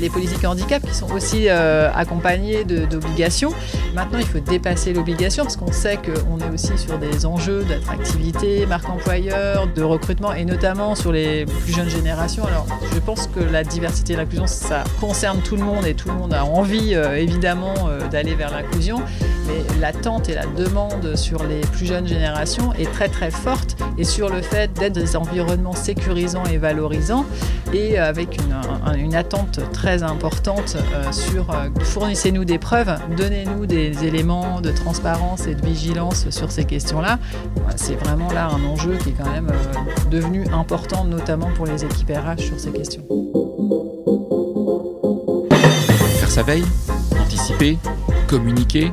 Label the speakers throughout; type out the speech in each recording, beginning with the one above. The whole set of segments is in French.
Speaker 1: a les politiques handicap qui sont aussi euh, accompagnées d'obligations. Maintenant, il faut dépasser l'obligation parce qu'on sait qu'on est aussi sur des enjeux d'attractivité, marque employeur, de recrutement et notamment sur les plus jeunes générations. Alors, je pense que la diversité et l'inclusion, ça concerne tout le monde et tout le monde a envie euh, évidemment euh, d'aller vers l'inclusion. L'attente et la demande sur les plus jeunes générations est très très forte et sur le fait d'être des environnements sécurisants et valorisants et avec une, une attente très importante euh, sur euh, fournissez-nous des preuves, donnez-nous des éléments de transparence et de vigilance sur ces questions-là. C'est vraiment là un enjeu qui est quand même euh, devenu important, notamment pour les équipes RH sur ces questions.
Speaker 2: Faire sa veille, anticiper, communiquer,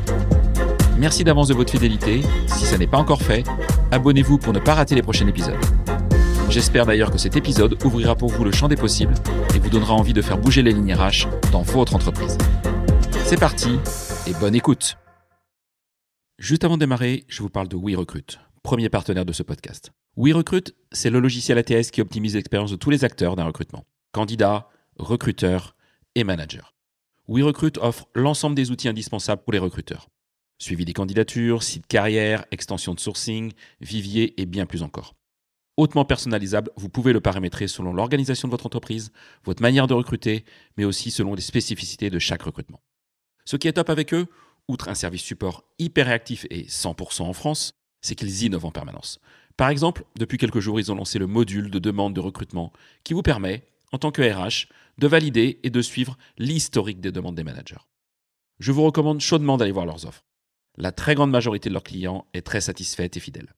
Speaker 2: Merci d'avance de votre fidélité. Si ça n'est pas encore fait, abonnez-vous pour ne pas rater les prochains épisodes. J'espère d'ailleurs que cet épisode ouvrira pour vous le champ des possibles et vous donnera envie de faire bouger les lignes RH dans votre entreprise. C'est parti et bonne écoute. Juste avant de démarrer, je vous parle de WeRecruit, premier partenaire de ce podcast. WeRecruit, c'est le logiciel ATS qui optimise l'expérience de tous les acteurs d'un recrutement. Candidats, recruteurs et managers. WeRecruit offre l'ensemble des outils indispensables pour les recruteurs. Suivi des candidatures, site carrière, extension de sourcing, vivier et bien plus encore hautement personnalisable. Vous pouvez le paramétrer selon l'organisation de votre entreprise, votre manière de recruter, mais aussi selon les spécificités de chaque recrutement. Ce qui est top avec eux, outre un service support hyper réactif et 100% en France, c'est qu'ils innovent en permanence. Par exemple, depuis quelques jours, ils ont lancé le module de demande de recrutement qui vous permet, en tant que RH, de valider et de suivre l'historique des demandes des managers. Je vous recommande chaudement d'aller voir leurs offres. La très grande majorité de leurs clients est très satisfaite et fidèle.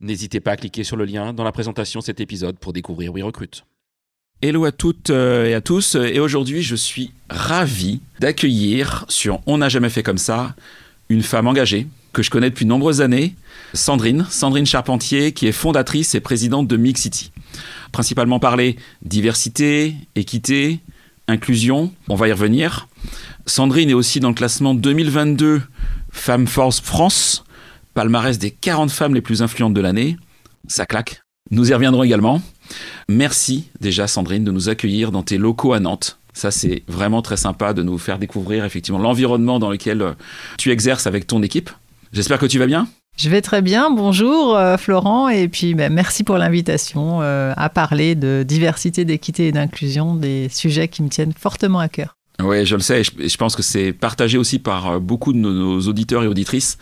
Speaker 2: N'hésitez pas à cliquer sur le lien dans la présentation de cet épisode pour découvrir WeRecruit. Hello à toutes euh, et à tous, et aujourd'hui je suis ravi d'accueillir sur On n'a jamais fait comme ça une femme engagée que je connais depuis de nombreuses années, Sandrine, Sandrine Charpentier, qui est fondatrice et présidente de Mix City. Principalement parler diversité, équité, inclusion, on va y revenir. Sandrine est aussi dans le classement 2022 Femmes Force France, palmarès des 40 femmes les plus influentes de l'année. Ça claque. Nous y reviendrons également. Merci déjà Sandrine de nous accueillir dans tes locaux à Nantes. Ça, c'est vraiment très sympa de nous faire découvrir effectivement l'environnement dans lequel euh, tu exerces avec ton équipe. J'espère que tu vas bien.
Speaker 1: Je vais très bien. Bonjour euh, Florent et puis ben, merci pour l'invitation euh, à parler de diversité, d'équité et d'inclusion, des sujets qui me tiennent fortement à cœur.
Speaker 2: Oui, je le sais, et je, pense que c'est partagé aussi par euh, beaucoup de nos, auditeurs et auditrices,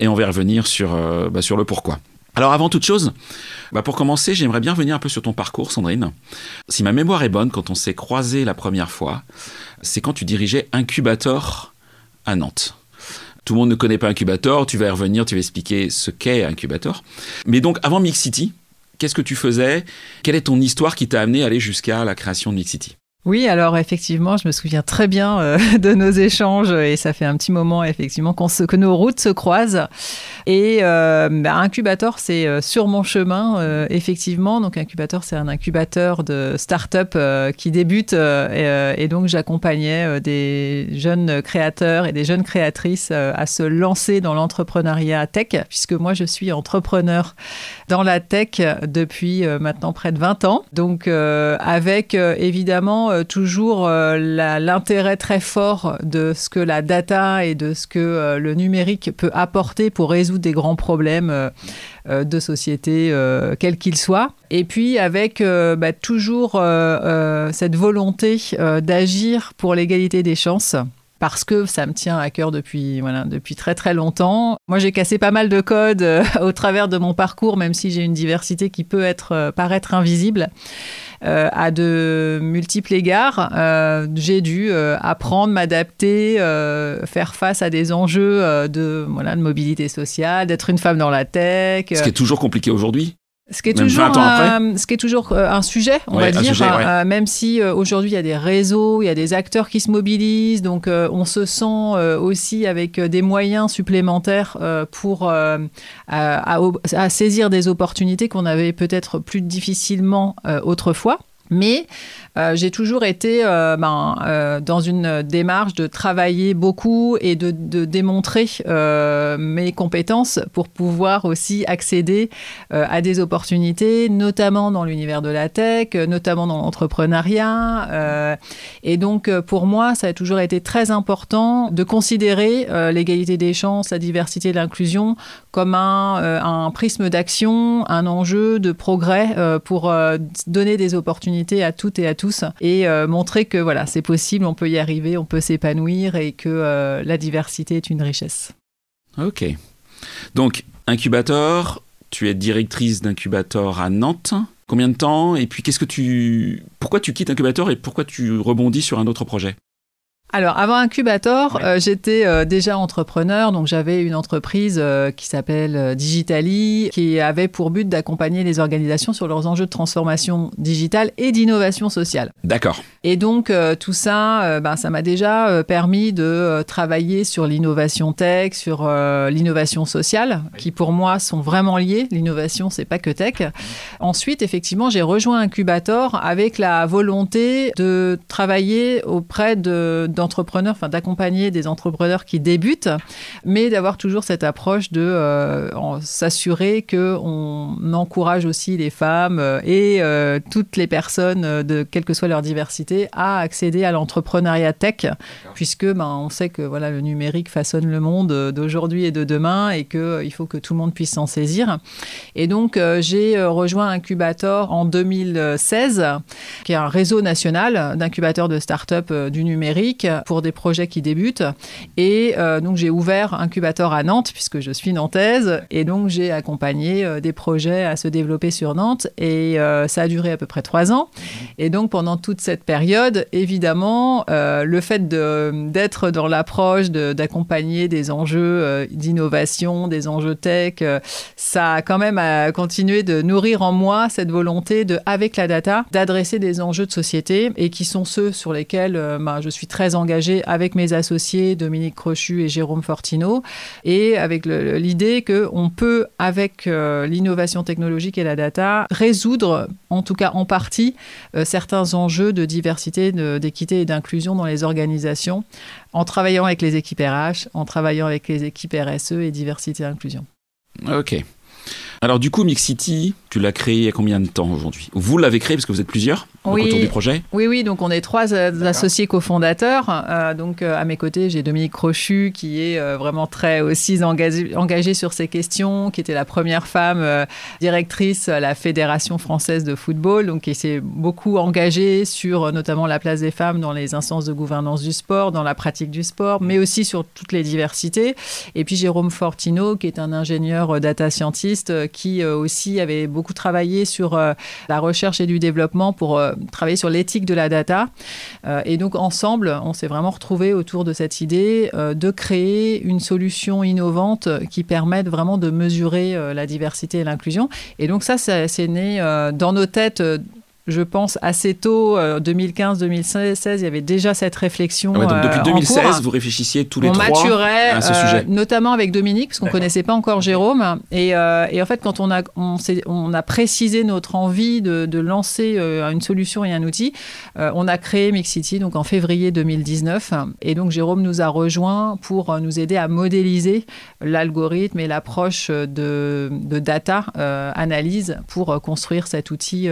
Speaker 2: et on va revenir sur, euh, bah, sur le pourquoi. Alors avant toute chose, bah pour commencer, j'aimerais bien revenir un peu sur ton parcours, Sandrine. Si ma mémoire est bonne, quand on s'est croisé la première fois, c'est quand tu dirigeais Incubator à Nantes. Tout le monde ne connaît pas Incubator, tu vas y revenir, tu vas expliquer ce qu'est Incubator. Mais donc avant Mix City, qu'est-ce que tu faisais? Quelle est ton histoire qui t'a amené à aller jusqu'à la création de Mix City
Speaker 1: oui, alors effectivement, je me souviens très bien euh, de nos échanges et ça fait un petit moment effectivement que nos routes se croisent. Et euh, bah, Incubator, c'est euh, sur mon chemin, effectivement. Donc Incubator, c'est un incubateur de start-up qui débute et, donc j'accompagnais des jeunes créateurs et des jeunes créatrices à se lancer dans l'entrepreneuriat tech, puisque moi je suis entrepreneur dans la tech depuis maintenant près de 20 ans. Donc avec évidemment euh, toujours euh, l'intérêt très fort de ce que la data et de ce que euh, le numérique peut apporter pour résoudre des grands problèmes de société, quels qu'ils soient. Et puis avec bah, toujours cette volonté d'agir pour l'égalité des chances parce que ça me tient à cœur depuis, voilà, depuis très très longtemps. Moi, j'ai cassé pas mal de codes au travers de mon parcours, même si j'ai une diversité qui peut être, paraître invisible. Euh, à de multiples égards. Euh, j'ai dû euh, apprendre, m'adapter, faire face à des enjeux de, voilà, de mobilité sociale, d'être une femme dans la tech.
Speaker 2: Ce qui est toujours compliqué aujourd'hui
Speaker 1: Ce qui est toujours, un, ce qui est toujours un sujet, on va dire, hein, même si aujourd'hui il y a des réseaux, il y a des acteurs qui se mobilisent, donc on se sent aussi avec des moyens supplémentaires pour à, à, saisir des opportunités qu'on avait peut-être plus difficilement autrefois. Mais euh, j'ai toujours été euh, ben, euh, dans une démarche de travailler beaucoup et de, démontrer mes compétences pour pouvoir aussi accéder à des opportunités, notamment dans l'univers de la tech, notamment dans l'entrepreneuriat. et donc, pour moi, ça a toujours été très important de considérer l'égalité des chances, la diversité l'inclusion comme un, un prisme d'action, un enjeu de progrès pour donner des opportunités à toutes et à tous et euh, montrer que voilà, c'est possible, on peut y arriver, on peut s'épanouir et que euh, la diversité est une richesse.
Speaker 2: Ok. Donc, incubateur, tu es directrice d'incubateur à Nantes. Combien de temps Et puis, qu'est-ce que tu. Pourquoi tu quittes incubateur et pourquoi tu rebondis sur un autre projet?
Speaker 1: Alors, avant Incubator, euh, j'étais euh, déjà entrepreneur. Donc, j'avais une entreprise euh, qui s'appelle Digitali, qui avait pour but d'accompagner les organisations sur leurs enjeux de transformation digitale et d'innovation sociale.
Speaker 2: D'accord.
Speaker 1: Et donc, tout ça, ben, ça m'a déjà permis de travailler sur l'innovation tech, sur l'innovation sociale, qui pour moi sont vraiment liées. L'innovation, c'est pas que tech. Ensuite, effectivement, j'ai rejoint Incubator avec la volonté de travailler auprès de d'entrepreneurs, enfin d'accompagner des entrepreneurs qui débutent, mais d'avoir toujours cette approche de euh, s'assurer que on encourage aussi les femmes euh, et euh, toutes les personnes de quelle que soit leur diversité à accéder à l'entrepreneuriat tech, puisque ben, on sait que voilà le numérique façonne le monde d'aujourd'hui et de demain et que il faut que tout le monde puisse s'en saisir. Et donc j'ai rejoint Incubator en 2016, qui est un réseau national d'incubateurs de start-up du numérique pour des projets qui débutent. Et euh, donc j'ai ouvert incubateur à Nantes puisque je suis nantaise et donc j'ai accompagné euh, des projets à se développer sur Nantes et euh, ça a duré à peu près trois ans. Et donc pendant toute cette période, évidemment, le fait d'être dans l'approche d'accompagner des enjeux d'innovation, des enjeux tech, ça a quand même continué de nourrir en moi cette volonté de, avec la data, d'adresser des enjeux de société et qui sont ceux sur lesquels bah, je suis très engagé avec mes associés Dominique Crochu et Jérôme Fortino et avec l'idée qu'on peut, avec euh, l'innovation technologique et la data, résoudre, en tout cas en partie, euh, certains enjeux de diversité, d'équité et d'inclusion dans les organisations en travaillant avec les équipes RH, en travaillant avec les équipes RSE et diversité et inclusion.
Speaker 2: Ok. Alors du coup, Mix City, tu l'as créé il y a combien de temps aujourd'hui? Vous l'avez créé parce que vous êtes plusieurs
Speaker 1: oui,
Speaker 2: autour du projet?
Speaker 1: Oui, oui, donc on est trois associés cofondateurs. Euh, donc euh, à mes côtés, j'ai Dominique Crochu qui est euh, vraiment très aussi engagée sur ces questions, qui était la première femme directrice à la Fédération française de football, donc qui s'est beaucoup engagée sur notamment la place des femmes dans les instances de gouvernance du sport, dans la pratique du sport, mais aussi sur toutes les diversités. Et puis Jérôme Fortino, qui est un ingénieur data scientist qui aussi avait beaucoup travaillé sur la recherche et du développement pour travailler sur l'éthique de la data. Euh, et donc ensemble, on s'est vraiment retrouvé autour de cette idée euh, de créer une solution innovante qui permette vraiment de mesurer euh, la diversité et l'inclusion. Et donc ça, c'est né dans nos têtes je pense, assez tôt, 2015-2016, euh, il y avait déjà cette réflexion.
Speaker 2: Ah donc depuis 2016, vous réfléchissiez tous les
Speaker 1: on
Speaker 2: trois
Speaker 1: maturait,
Speaker 2: à ce sujet.
Speaker 1: Euh, notamment avec Dominique, parce qu'on ne connaissait pas encore Jérôme. Et, euh, et, en fait, quand on a, on, on a précisé notre envie de, de lancer une solution et un outil, on a créé Mixity donc en février 2019. Et donc Jérôme nous a rejoint pour nous aider à modéliser l'algorithme et l'approche de, de, data analyse pour construire cet outil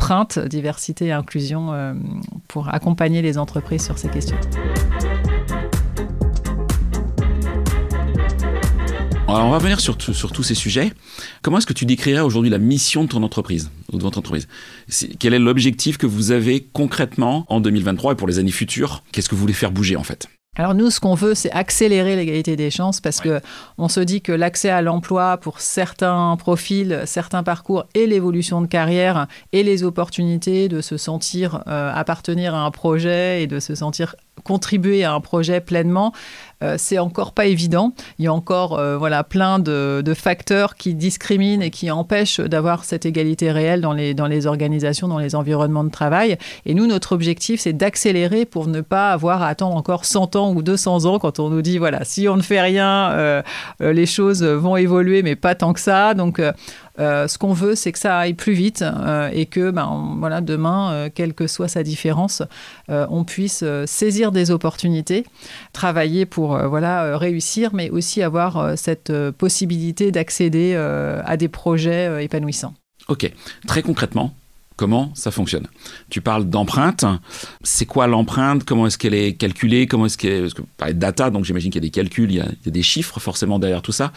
Speaker 1: d'emploi diversité et inclusion euh, pour accompagner les entreprises sur ces questions.
Speaker 2: Alors on va venir sur, sur tous ces sujets. Comment est-ce que tu décrirais aujourd'hui la mission de ton entreprise ou de votre entreprise? Quel est l'objectif que vous avez concrètement en 2023 et pour les années futures? Qu'est-ce que vous voulez faire bouger en fait?
Speaker 1: Alors nous, ce qu'on veut, c'est accélérer l'égalité des chances parce que on se dit que l'accès à l'emploi pour certains profils, certains parcours et l'évolution de carrière et les opportunités de se sentir euh, appartenir à un projet et de se sentir contribuer à un projet pleinement, euh, c'est encore pas évident. Il y a encore euh, voilà, plein de, facteurs qui discriminent et qui empêchent d'avoir cette égalité réelle dans les, dans les organisations, dans les environnements de travail. Et nous, notre objectif, c'est d'accélérer pour ne pas avoir à attendre encore 100 ans ou 200 ans quand on nous dit, voilà, si on ne fait rien, euh, les choses vont évoluer, mais pas tant que ça. Donc, ce qu'on veut, c'est que ça aille plus vite et que ben, voilà, demain, quelle que soit sa différence, on puisse saisir des opportunités, travailler pour euh, voilà, euh, réussir, mais aussi avoir euh, cette possibilité d'accéder à des projets épanouissants.
Speaker 2: Ok, très concrètement, comment ça fonctionne. Tu parles d'empreinte. C'est quoi l'empreinte? Comment est-ce qu'elle est calculée? Comment est-ce qu'elle est... Que data, donc j'imagine qu'il y a des calculs, il y a, des chiffres forcément derrière tout ça.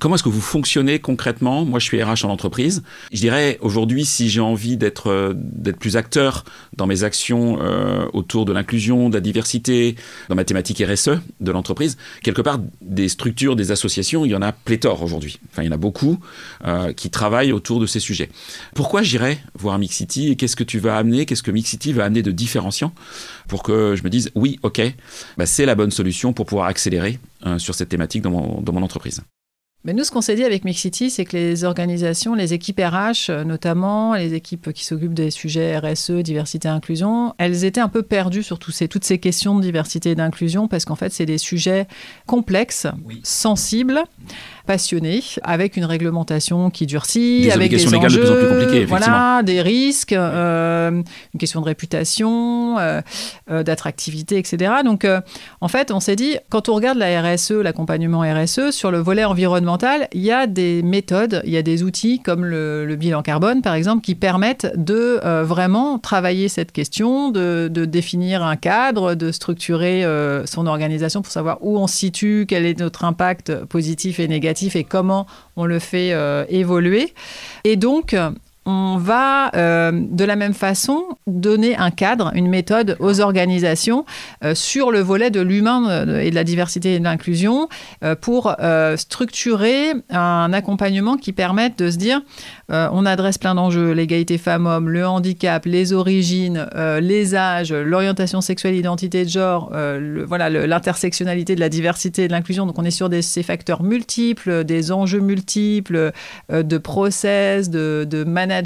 Speaker 2: Comment est-ce que vous fonctionnez concrètement? Moi, je suis RH en entreprise. Je dirais aujourd'hui, si j'ai envie d'être euh, plus acteur dans mes actions euh, autour de l'inclusion, de la diversité, dans ma thématique RSE de l'entreprise, quelque part, des structures, des associations, il y en a pléthore aujourd'hui. Enfin, il y en a beaucoup euh, qui travaillent autour de ces sujets. Pourquoi j'irais voir un et qu'est-ce que tu vas amener, qu'est-ce que Mixity va amener de différenciant pour que je me dise oui, ok, bah, c'est la bonne solution pour pouvoir accélérer euh, sur cette thématique dans mon, entreprise.
Speaker 1: Mais nous, ce qu'on s'est dit avec Mixity, c'est que les organisations, les équipes RH euh, notamment, les équipes qui s'occupent des sujets RSE, diversité et inclusion, elles étaient un peu perdues sur ces, toutes ces questions de diversité et d'inclusion parce qu'en fait, c'est des sujets complexes, sensibles passionné, avec une réglementation qui durcit,
Speaker 2: des
Speaker 1: avec des
Speaker 2: enjeux, légales de plus en plus compliquées,
Speaker 1: voilà, des risques, euh, une question de réputation, euh, euh, d'attractivité, etc. Donc, en fait, on s'est dit, quand on regarde la RSE, l'accompagnement RSE, sur le volet environnemental, il y a des méthodes, il y a des outils comme le, bilan carbone, par exemple, qui permettent de vraiment travailler cette question, de, de, définir un cadre, de structurer son organisation pour savoir où on se situe, quel est notre impact positif négatif et comment on le fait euh, évoluer. Et donc, on va euh, de la même façon donner un cadre, une méthode aux organisations euh, sur le volet de l'humain et de la diversité et de l'inclusion pour structurer un accompagnement qui permette de se dire euh, on adresse plein d'enjeux, l'égalité femmes-hommes, le handicap, les origines, euh, les âges, l'orientation sexuelle, l'identité de genre, euh, voilà, l'intersectionnalité de la diversité et de l'inclusion. Donc on est sur ces facteurs multiples, des enjeux multiples, de process, de management,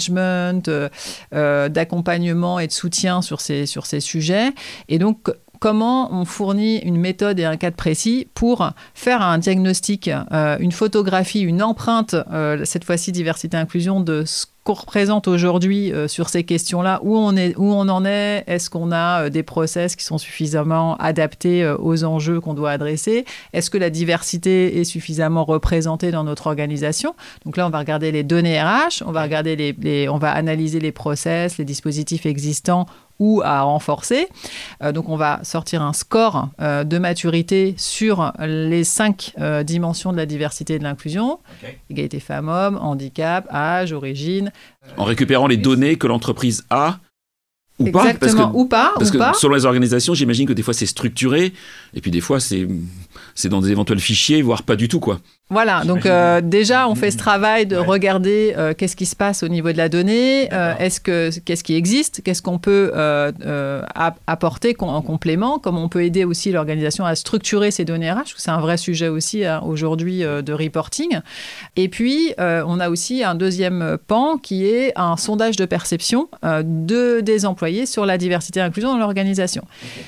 Speaker 1: d'accompagnement et de soutien sur ces, sur ces sujets. Et donc comment on fournit une méthode et un cadre précis pour faire un diagnostic, euh, une photographie, une empreinte, euh, cette fois-ci diversité inclusion, de ce qu'on représente aujourd'hui euh, sur ces questions-là, où on, est, où on en est, est-ce qu'on a des process qui sont suffisamment adaptés aux enjeux qu'on doit adresser, est-ce que la diversité est suffisamment représentée dans notre organisation? Donc là, on va regarder les données RH, on va, regarder les, on va analyser les process, les dispositifs existants ou à renforcer. Euh, donc on va sortir un score euh, de maturité sur les cinq euh, dimensions de la diversité et de l'inclusion. Égalité femmes-hommes, handicap, âge, origine.
Speaker 2: En récupérant les données que l'entreprise a ou pas,
Speaker 1: parce que, ou pas,
Speaker 2: parce
Speaker 1: que
Speaker 2: selon les organisations, j'imagine que des fois c'est structuré, et puis des fois c'est c'est dans des éventuels fichiers, voire pas du tout quoi.
Speaker 1: Voilà, donc euh, déjà on fait ce travail de regarder euh, qu'est-ce qui se passe au niveau de la donnée, euh, est-ce que qu'est-ce qui existe, qu'est-ce qu'on peut apporter en complément, comment on peut aider aussi l'organisation à structurer ces données RH, c'est un vrai sujet aussi hein, aujourd'hui de reporting. Et puis on a aussi un deuxième pan qui est un sondage de perception de des employés sur la diversité et l'inclusion dans l'organisation,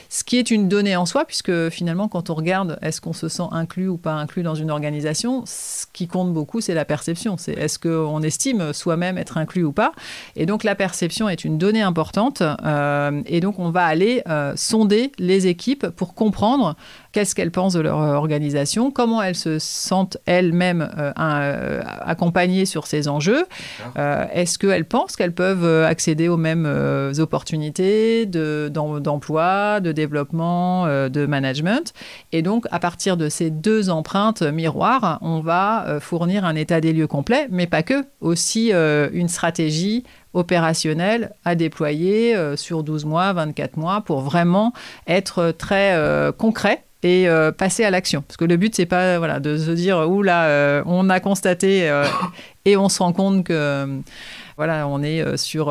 Speaker 1: ce qui est une donnée en soi puisque finalement quand on regarde est-ce qu'on se sent inclus ou pas inclus dans une organisation ce qui compte beaucoup, c'est la perception. C'est est-ce qu'on estime soi-même être inclus ou pas. Et donc la perception est une donnée importante. Euh, et donc on va aller euh, sonder les équipes pour comprendre qu'est-ce qu'elles pensent de leur organisation, comment elles se sentent elles-mêmes euh, accompagnées sur ces enjeux. est-ce qu'elles pensent qu'elles peuvent accéder aux mêmes opportunités d'emploi, de développement, de management? Et donc à partir de ces deux empreintes miroirs, on va euh, fournir un état des lieux complet, mais pas que, aussi euh, une stratégie opérationnelle à déployer euh, sur 12 mois, 24 mois, pour vraiment être très concret et passer à l'action. Parce que le but, c'est pas voilà, de se dire, ouh là, on a constaté et on se rend compte que Voilà, on est sur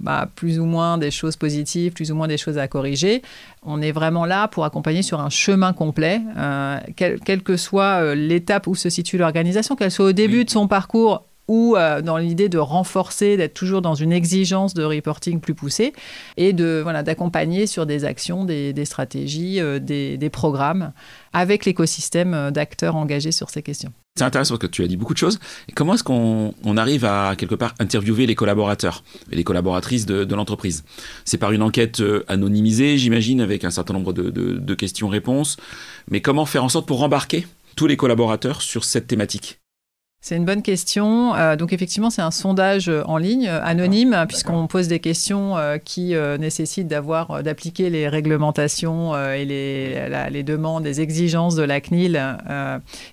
Speaker 1: bah, plus ou moins des choses positives, plus ou moins des choses à corriger. On est vraiment là pour accompagner sur un chemin complet, quelle que soit l'étape où se situe l'organisation, qu'elle soit au début de son parcours ou euh, dans l'idée de renforcer, d'être toujours dans une exigence de reporting plus poussée et de voilà d'accompagner sur des actions, des, stratégies, euh, des, programmes avec l'écosystème euh, d'acteurs engagés sur ces questions.
Speaker 2: C'est intéressant parce que tu as dit beaucoup de choses. comment est-ce qu'on arrive à quelque part interviewer les collaborateurs et les collaboratrices de, l'entreprise? C'est par une enquête anonymisée, j'imagine, avec un certain nombre de, de questions-réponses. Mais comment faire en sorte pour embarquer tous les collaborateurs sur cette thématique?
Speaker 1: C'est une bonne question. Euh, donc effectivement, c'est un sondage euh, en ligne, euh, anonyme, puisqu'on pose des questions qui nécessitent d'avoir, d'appliquer les réglementations et les, les, demandes, les exigences de la CNIL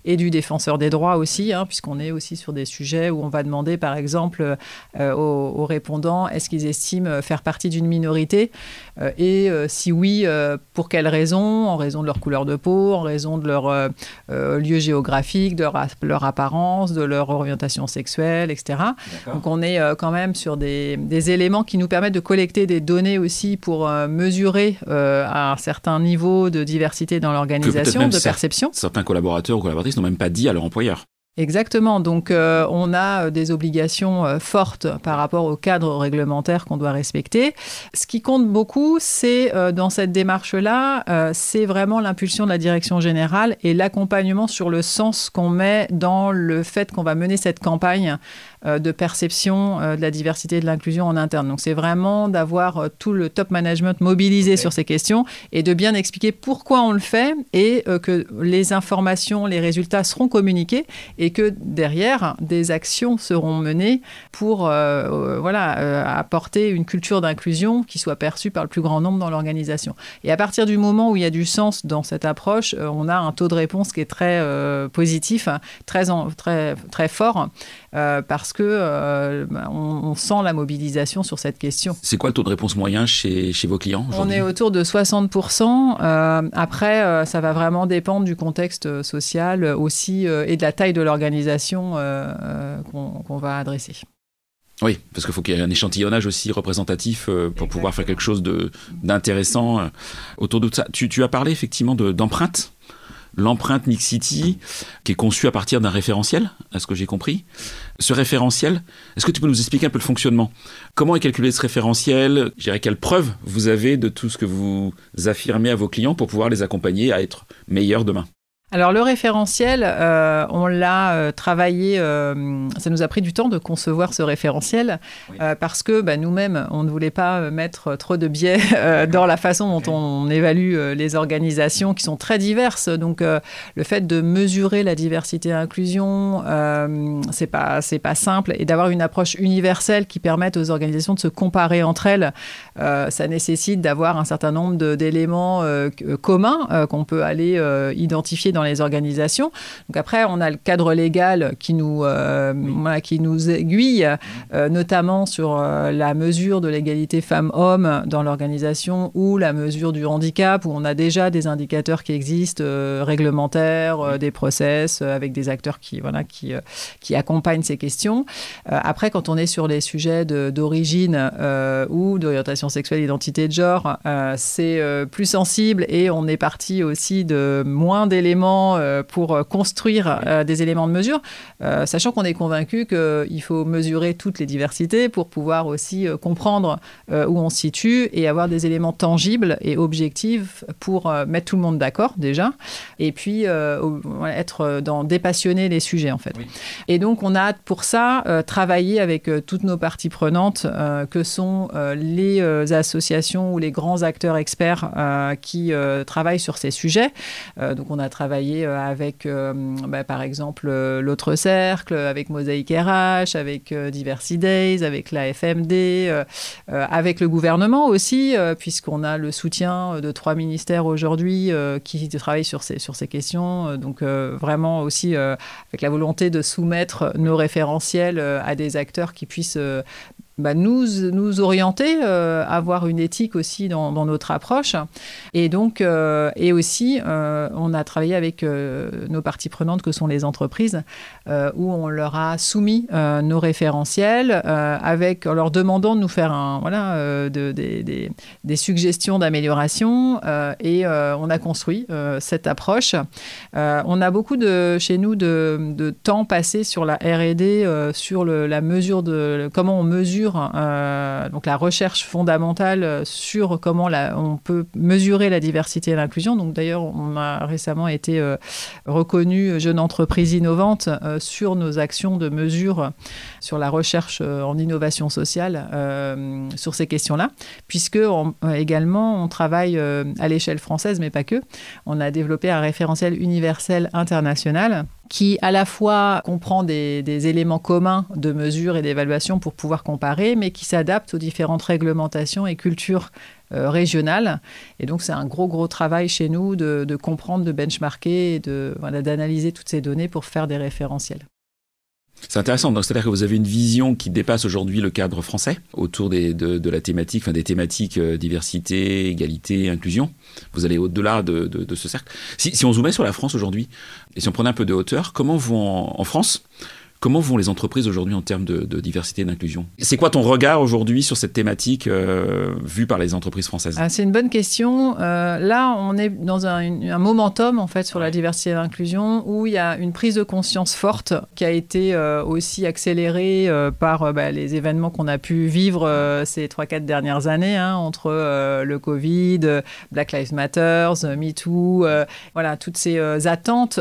Speaker 1: et du défenseur des droits aussi, hein, puisqu'on est aussi sur des sujets où on va demander, par exemple, aux, répondants, est-ce qu'ils estiment faire partie d'une minorité et si oui, pour quelles raisons En raison de leur couleur de peau, en raison de leur lieu géographique, de leur, leur apparence de leur orientation sexuelle, etc. Donc on est euh, quand même sur des, éléments qui nous permettent de collecter des données aussi pour euh, mesurer euh, à un certain niveau de diversité dans l'organisation, de perception.
Speaker 2: Certains collaborateurs ou collaboratrices n'ont même pas dit à leur employeur.
Speaker 1: Exactement. Donc, euh, on a euh, des obligations euh, fortes par rapport au cadre réglementaire qu'on doit respecter. Ce qui compte beaucoup, c'est dans cette démarche-là, c'est vraiment l'impulsion de la direction générale et l'accompagnement sur le sens qu'on met dans le fait qu'on va mener cette campagne de perception de la diversité et de l'inclusion en interne. Donc, c'est vraiment d'avoir tout le top management mobilisé sur ces questions et de bien expliquer pourquoi on le fait et que les informations, les résultats seront communiqués et que derrière, des actions seront menées pour euh, euh, voilà, euh, apporter une culture d'inclusion qui soit perçue par le plus grand nombre dans l'organisation. Et à partir du moment où il y a du sens dans cette approche, on a un taux de réponse qui est très positif, très, très, très fort, parce que on, sent la mobilisation sur cette question.
Speaker 2: C'est quoi le taux de réponse moyen chez, chez vos clients
Speaker 1: On est autour de 60%. après, ça va vraiment dépendre du contexte social aussi et de la taille de l'organisation organisation euh, euh, qu'on va adresser.
Speaker 2: Oui, parce qu'il faut qu'il y ait un échantillonnage aussi représentatif euh, pour pouvoir faire quelque chose d'intéressant autour de ça. Tu, as parlé effectivement d'empreinte. L'empreinte Mixity, qui est conçue à partir d'un référentiel, à ce que j'ai compris. Ce référentiel, est-ce que tu peux nous expliquer un peu le fonctionnement? Comment est calculé ce référentiel? Je dirais quelles preuves vous avez de tout ce que vous affirmez à vos clients pour pouvoir les accompagner à être meilleurs demain?
Speaker 1: Alors le référentiel, euh, on l'a euh, travaillé, euh, ça nous a pris du temps de concevoir ce référentiel parce que bah, nous-mêmes, on ne voulait pas mettre trop de biais dans la façon dont on évalue les organisations qui sont très diverses. Donc le fait de mesurer la diversité et l'inclusion, c'est pas c'est pas simple. Et d'avoir une approche universelle qui permette aux organisations de se comparer entre elles, ça nécessite d'avoir un certain nombre d'éléments communs qu'on peut aller identifier dans les organisations. Donc après, on a le cadre légal qui nous, euh, qui nous aiguille, euh, notamment sur euh, la mesure de l'égalité femmes-hommes dans l'organisation ou la mesure du handicap, où on a déjà des indicateurs qui existent, réglementaires, des process, avec des acteurs qui, voilà, qui, qui accompagnent ces questions. après, quand on est sur les sujets d'origine ou d'orientation sexuelle, identité de genre, c'est plus sensible et on est parti aussi de moins d'éléments euh, pour euh, construire euh, des éléments de mesure, sachant qu'on est convaincu qu'il faut mesurer toutes les diversités pour pouvoir aussi comprendre où on se situe et avoir des éléments tangibles et objectifs pour mettre tout le monde d'accord déjà, et puis être dans dépassionner les sujets en fait. Et donc on a pour ça travaillé avec toutes nos parties prenantes que sont les associations ou les grands acteurs experts qui travaillent sur ces sujets. donc on a travaillé euh, avec, euh, bah, par exemple, euh, l'autre cercle, avec Mosaïque RH, avec Diversity Days, avec la FMD, avec le gouvernement aussi, puisqu'on a le soutien de trois ministères aujourd'hui qui travaillent sur ces, sur ces questions. Donc vraiment aussi avec la volonté de soumettre nos référentiels à des acteurs qui puissent bah, nous, nous orienter, euh, avoir une éthique aussi dans, notre approche. Et donc, euh, et aussi, euh, on a travaillé avec nos parties prenantes que sont les entreprises, où on leur a soumis nos référentiels, avec, en leur demandant de nous faire voilà, de, des, des, suggestions d'amélioration. et on a construit cette approche. on a beaucoup de, chez nous de, de temps passé sur la R&D, sur le, la mesure de comment on mesure euh, donc la recherche fondamentale sur comment on peut mesurer la diversité et l'inclusion. Donc d'ailleurs, on a récemment été euh, reconnu jeune entreprise innovante euh, sur nos actions de mesure sur la recherche en innovation sociale sur ces questions-là, puisque également on travaille à l'échelle française, mais pas que. On a développé un référentiel universel international qui à la fois comprend des, éléments communs de mesure et d'évaluation pour pouvoir comparer, mais qui s'adapte aux différentes réglementations et cultures euh, régionales. Et donc c'est un gros, gros travail chez nous de, comprendre, de benchmarker et d'analyser toutes ces données pour faire des référentiels.
Speaker 2: C'est intéressant. Donc, c'est-à-dire que vous avez une vision qui dépasse aujourd'hui le cadre français autour des, de, la thématique, enfin des thématiques euh, diversité, égalité, inclusion. Vous allez au-delà de, ce cercle. Si, si, on zoomait sur la France aujourd'hui et si on prenait un peu de hauteur, comment vont en France Comment vont les entreprises aujourd'hui en termes de, diversité et d'inclusion? C'est quoi ton regard aujourd'hui sur cette thématique euh, vue par les entreprises françaises?
Speaker 1: Ah, C'est une bonne question. Euh, là, on est dans un, momentum en fait sur la diversité et l'inclusion où il y a une prise de conscience forte qui a été euh, aussi accélérée par bah, les événements qu'on a pu vivre ces 3-4 dernières années hein, entre le Covid, Black Lives Matter, MeToo, voilà, toutes ces attentes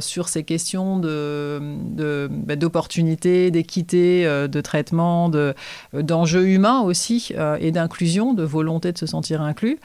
Speaker 1: sur ces questions de, de bah, d'opportunités, d'équité, euh, de traitement, de, euh, d'enjeux humains aussi euh, et d'inclusion, de volonté de se sentir inclus.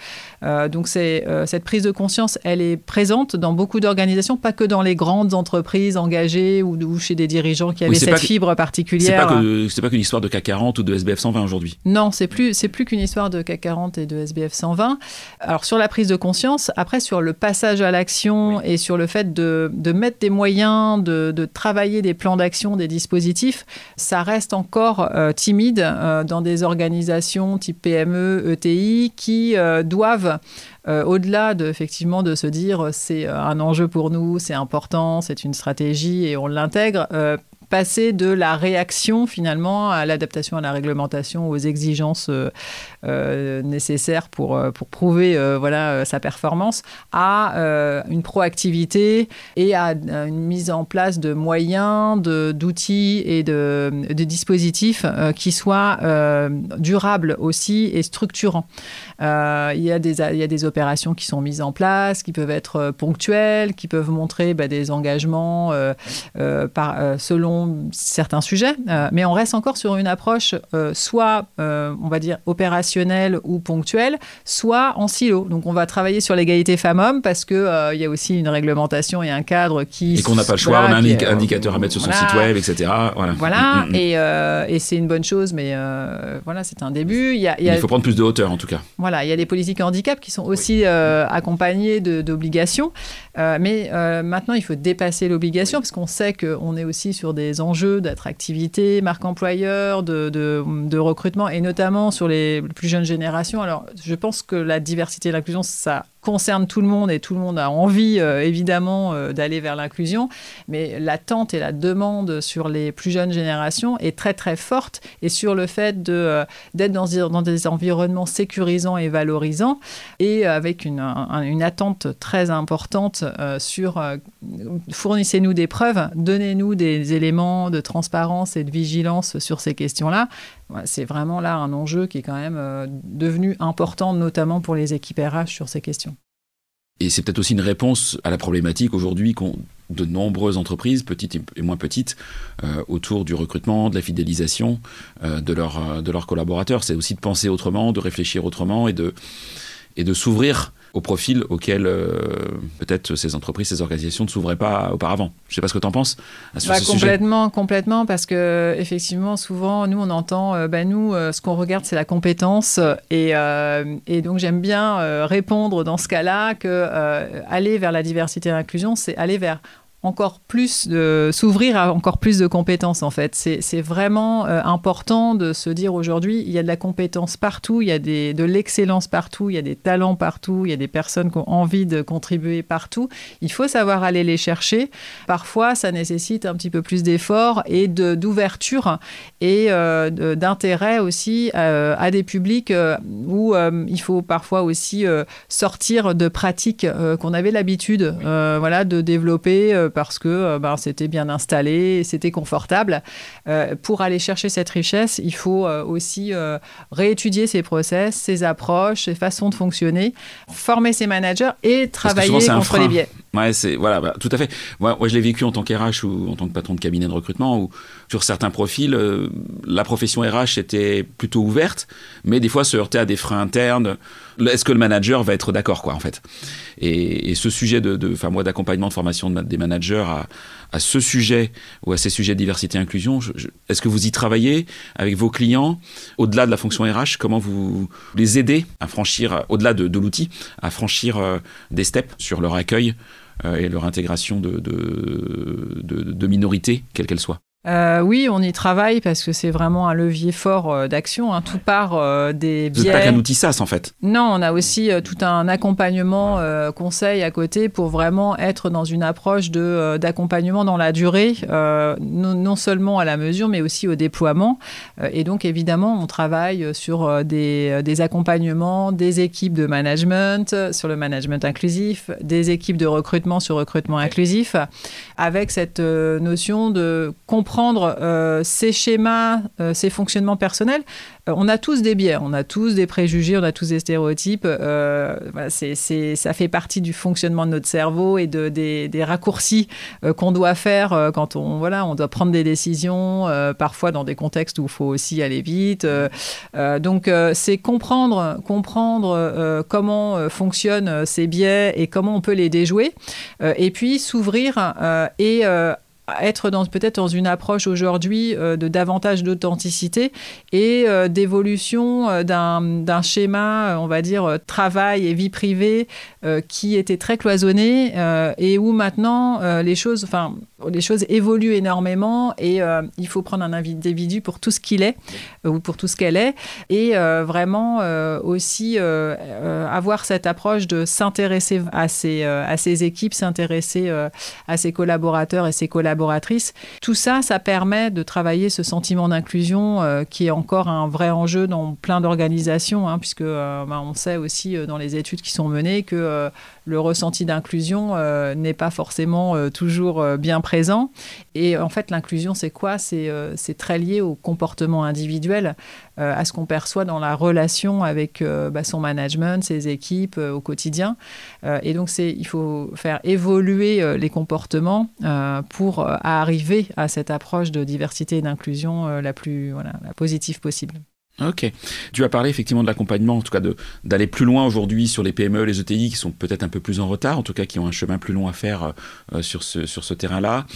Speaker 1: donc c'est, cette prise de conscience, elle est présente dans beaucoup d'organisations, pas que dans les grandes entreprises engagées ou, chez des dirigeants qui avaient cette fibre particulière.
Speaker 2: C'est pas, que, c'est pas qu'une histoire de CAC 40 ou de SBF 120 aujourd'hui.
Speaker 1: Non, c'est plus, c'est plus qu'une histoire de CAC 40 et de SBF 120. Alors sur la prise de conscience, après sur le passage à l'action et sur le fait de, de mettre des moyens, de, de travailler des plans d'action des dispositifs, ça reste encore euh, timide euh, dans des organisations type PME, ETI, qui euh, doivent au-delà de effectivement de se dire c'est un enjeu pour nous, c'est important, c'est une stratégie et on l'intègre, passer de la réaction finalement à l'adaptation à la réglementation, aux exigences euh, euh, nécessaires pour, euh, pour prouver voilà, sa performance, à une proactivité et à une mise en place de moyens, d'outils et de, de dispositifs qui soient durables aussi et structurants. il, y a des, il y a des opérations qui sont mises en place, qui peuvent être ponctuelles, qui peuvent montrer bah, des engagements par, selon certains sujets, euh, mais on reste encore sur une approche euh, soit, euh, on va dire, opérationnelle ou ponctuelle, soit en silo. Donc on va travailler sur l'égalité femmes-hommes parce qu'il il y a aussi une réglementation et un cadre qui...
Speaker 2: Et qu'on n'a pas le choix, on a un indicateur à mettre sur son site web, etc.
Speaker 1: Voilà, voilà mm, mm, mm. et, et c'est une bonne chose, mais voilà, c'est un début.
Speaker 2: Il, y a, il, faut prendre plus de hauteur en tout cas.
Speaker 1: Voilà, il y a des politiques handicap qui sont aussi accompagnées d'obligations, mais maintenant il faut dépasser l'obligation parce qu'on sait qu'on est aussi sur des enjeux d'attractivité, marque employeur, de, recrutement, et notamment sur les plus jeunes générations. Alors, je pense que la diversité et l'inclusion, ça concerne tout le monde et tout le monde a envie euh, évidemment euh, d'aller vers l'inclusion, mais l'attente et la demande sur les plus jeunes générations est très très forte et sur le fait de, euh, d'être dans, dans, des environnements sécurisants et valorisants et avec une, une attente très importante sur fournissez-nous des preuves, donnez-nous des éléments de transparence et de vigilance sur ces questions-là. C'est vraiment là un enjeu qui est quand même devenu important, notamment pour les équipes RH sur ces questions.
Speaker 2: Et c'est peut-être aussi une réponse à la problématique aujourd'hui qu'ont de nombreuses entreprises, petites et moins petites, euh, autour du recrutement, de la fidélisation euh, de, euh, de leurs collaborateurs. C'est aussi de penser autrement, de réfléchir autrement et de, et de s'ouvrir au profil auquel euh, peut-être ces entreprises, ces organisations ne s'ouvraient pas auparavant. Je ne sais pas ce que tu en penses
Speaker 1: sur bah, Complètement, complètement, parce que effectivement, souvent, nous, on entend, euh, bah, nous, euh, ce qu'on regarde, c'est la compétence, et, et donc j'aime bien répondre dans ce cas-là que aller vers la diversité et l'inclusion, c'est aller vers encore plus de s'ouvrir à encore plus de compétences en fait. C'est vraiment euh, important de se dire aujourd'hui, il y a de la compétence partout, il y a de l'excellence partout, il y a des talents partout, il y a des personnes qui ont envie de contribuer partout. Il faut savoir aller les chercher. Parfois, ça nécessite un petit peu plus d'efforts et d'ouverture et euh, d'intérêt aussi euh, à des publics où il faut parfois aussi sortir de pratiques qu'on avait l'habitude voilà, de développer parce que euh, ben, c'était bien installé, c'était confortable. Euh, pour aller chercher cette richesse, il faut euh, aussi réétudier ses process, ses approches, ses façons de fonctionner, former ses managers et travailler contre les biais.
Speaker 2: Ouais, c'est voilà, bah, tout à fait. Moi, moi je l'ai vécu en tant qu'RH ou en tant que patron de cabinet de recrutement où sur certains profils, la profession RH était plutôt ouverte, mais des fois se heurtait à des freins internes. Est-ce que le manager va être d'accord, quoi, en fait? Et, ce sujet de, enfin moi, d'accompagnement, de formation des managers à, à, ce sujet ou à ces sujets de diversité et inclusion, est-ce que vous y travaillez avec vos clients au-delà de la fonction RH Comment vous les aidez à franchir, au-delà de, l'outil, à franchir euh, des steps sur leur accueil euh, et leur intégration de, de, de minorités, quelles qu'elles soient
Speaker 1: euh, oui, on y travaille parce que c'est vraiment un levier fort euh, d'action. Hein. Tout part euh, des biais.
Speaker 2: Vous pas qu'un outil SaaS en fait.
Speaker 1: Non, on a aussi tout un accompagnement conseil à côté pour vraiment être dans une approche de d'accompagnement dans la durée, non, seulement à la mesure mais aussi au déploiement. et donc évidemment, on travaille sur des, des accompagnements des équipes de management, sur le management inclusif, des équipes de recrutement sur recrutement inclusif, avec cette notion de comprendre comprendre euh, ces schémas, euh, ces fonctionnements personnels, euh, on a tous des biais, on a tous des préjugés, on a tous des stéréotypes. c'est, ça fait partie du fonctionnement de notre cerveau et de, des, raccourcis qu'on doit faire quand on, voilà, on doit prendre des décisions, parfois dans des contextes où il faut aussi aller vite. donc, c'est comprendre, comprendre comment fonctionnent ces biais et comment on peut les déjouer. et puis, s'ouvrir et être dans peut-être dans une approche aujourd'hui euh, de davantage d'authenticité et euh, d'évolution euh, d'un schéma, on va dire, travail et vie privée qui était très cloisonné et où maintenant les choses, les choses évoluent énormément et il faut prendre un individu pour tout ce qu'il est ou pour tout ce qu'elle est et vraiment aussi avoir cette approche de s'intéresser à ses, à ses équipes, s'intéresser à ses collaborateurs et ses collaborateurs tout ça, ça permet de travailler ce sentiment d'inclusion euh, qui est encore un vrai enjeu dans plein d'organisations, hein, puisque euh, bah, on sait aussi euh, dans les études qui sont menées que le ressenti d'inclusion n'est pas forcément toujours bien présent. Et en fait, l'inclusion, c'est quoi? C'est très lié au comportement individuel, à ce qu'on perçoit dans la relation avec bah, son management, ses équipes au quotidien. et donc, il faut faire évoluer les comportements pour à arriver à cette approche de diversité et d'inclusion euh, la plus la positive possible.
Speaker 2: Ok. Tu as parlé effectivement de l'accompagnement, en tout cas d'aller plus loin aujourd'hui sur les PME, les ETI qui sont peut-être un peu plus en retard, en tout cas qui ont un chemin plus long à faire euh, sur ce, sur ce terrain-là.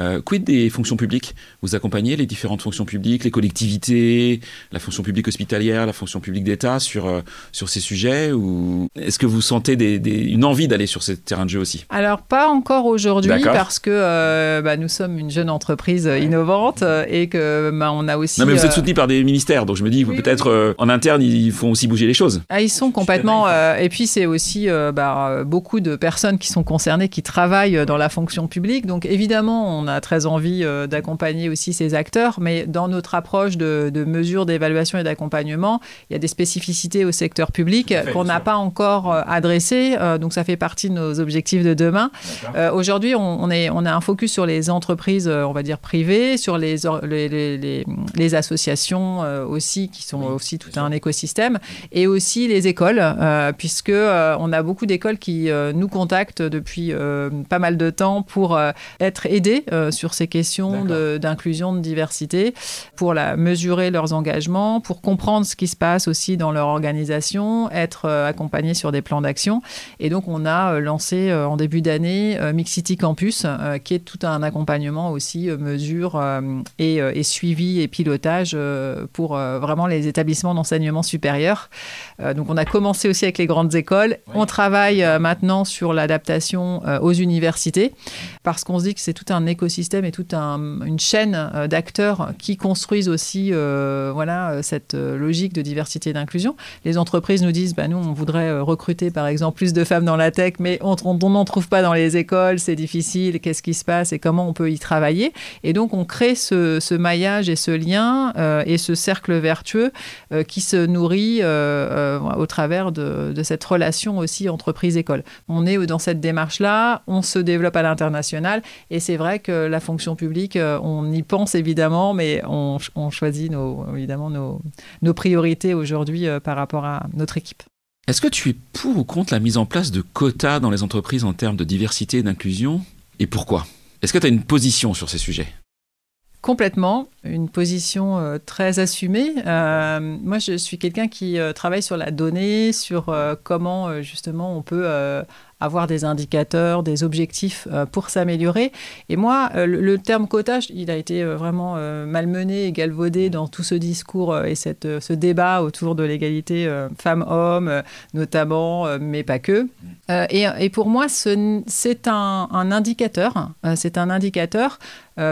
Speaker 2: Euh, quid des fonctions publiques? Vous accompagnez les différentes fonctions publiques, les collectivités, la fonction publique hospitalière, la fonction publique d'État sur, euh, sur ces sujets Ou est-ce que vous sentez des, une envie d'aller sur ces terrains de jeu aussi?
Speaker 1: Alors, pas encore aujourd'hui parce que bah, nous sommes une jeune entreprise innovante et que bah, on a aussi.
Speaker 2: Non, mais vous êtes soutenu par des ministères, donc je me dis peut-être euh, en interne, ils font aussi bouger les choses.
Speaker 1: Ah, ils sont complètement. Euh, et puis, c'est aussi euh, bah, beaucoup de personnes qui sont concernées, qui travaillent dans la fonction publique. Donc, évidemment, on a très envie d'accompagner aussi ces acteurs. Mais dans notre approche de, mesures d'évaluation et d'accompagnement, il y a des spécificités au secteur public qu'on n'a pas encore adressées. donc, ça fait partie de nos objectifs de demain. Aujourd'hui, on, est, on a un focus sur les entreprises, on va dire privées, sur les, les, les, les associations aussi qui sont aussi tout un écosystème, et aussi les écoles, euh, puisque euh, on a beaucoup d'écoles qui euh, nous contactent depuis pas mal de temps pour être aidées sur ces questions d'inclusion, de, diversité, pour la, mesurer leurs engagements, pour comprendre ce qui se passe aussi dans leur organisation, être accompagnés sur des plans d'action. Et donc, on a lancé en début d'année Mixity Campus, qui est tout un accompagnement aussi, mesure et, et, suivi et pilotage pour vraiment les établissements d'enseignement supérieur. donc on a commencé aussi avec les grandes écoles. On travaille maintenant sur l'adaptation aux universités parce qu'on se dit que c'est tout un écosystème et toute une chaîne d'acteurs qui construisent aussi voilà, cette logique de diversité et d'inclusion. Les entreprises nous disent, bah, nous, on voudrait recruter par exemple plus de femmes dans la tech, mais on n'en trouve pas dans les écoles, c'est difficile, qu'est-ce qui se passe et comment on peut y travailler. Et donc on crée ce, maillage et ce lien euh, et ce cercle vertueux euh, qui se nourrit euh, au travers de, cette relation aussi entreprise-école. On est dans cette démarche-là, on se développe à l'international et c'est vrai que la fonction publique, on y pense évidemment, mais on, choisit nos, évidemment nos priorités aujourd'hui par rapport à notre équipe.
Speaker 2: Est-ce que tu es pour ou contre la mise en place de quotas dans les entreprises en termes de diversité et d'inclusion? Et pourquoi? Est-ce que tu as une position sur ces sujets?
Speaker 1: Complètement, une position euh, très assumée. Euh, moi, je suis quelqu'un qui euh, travaille sur la donnée, sur comment justement on peut avoir des indicateurs, des objectifs pour s'améliorer. Et moi, le, terme quota, il a été vraiment malmené et galvaudé dans tout ce discours et cette, ce débat autour de l'égalité femmes-hommes, notamment, mais pas que. Et, et, pour moi, c'est un, un, indicateur. C'est un indicateur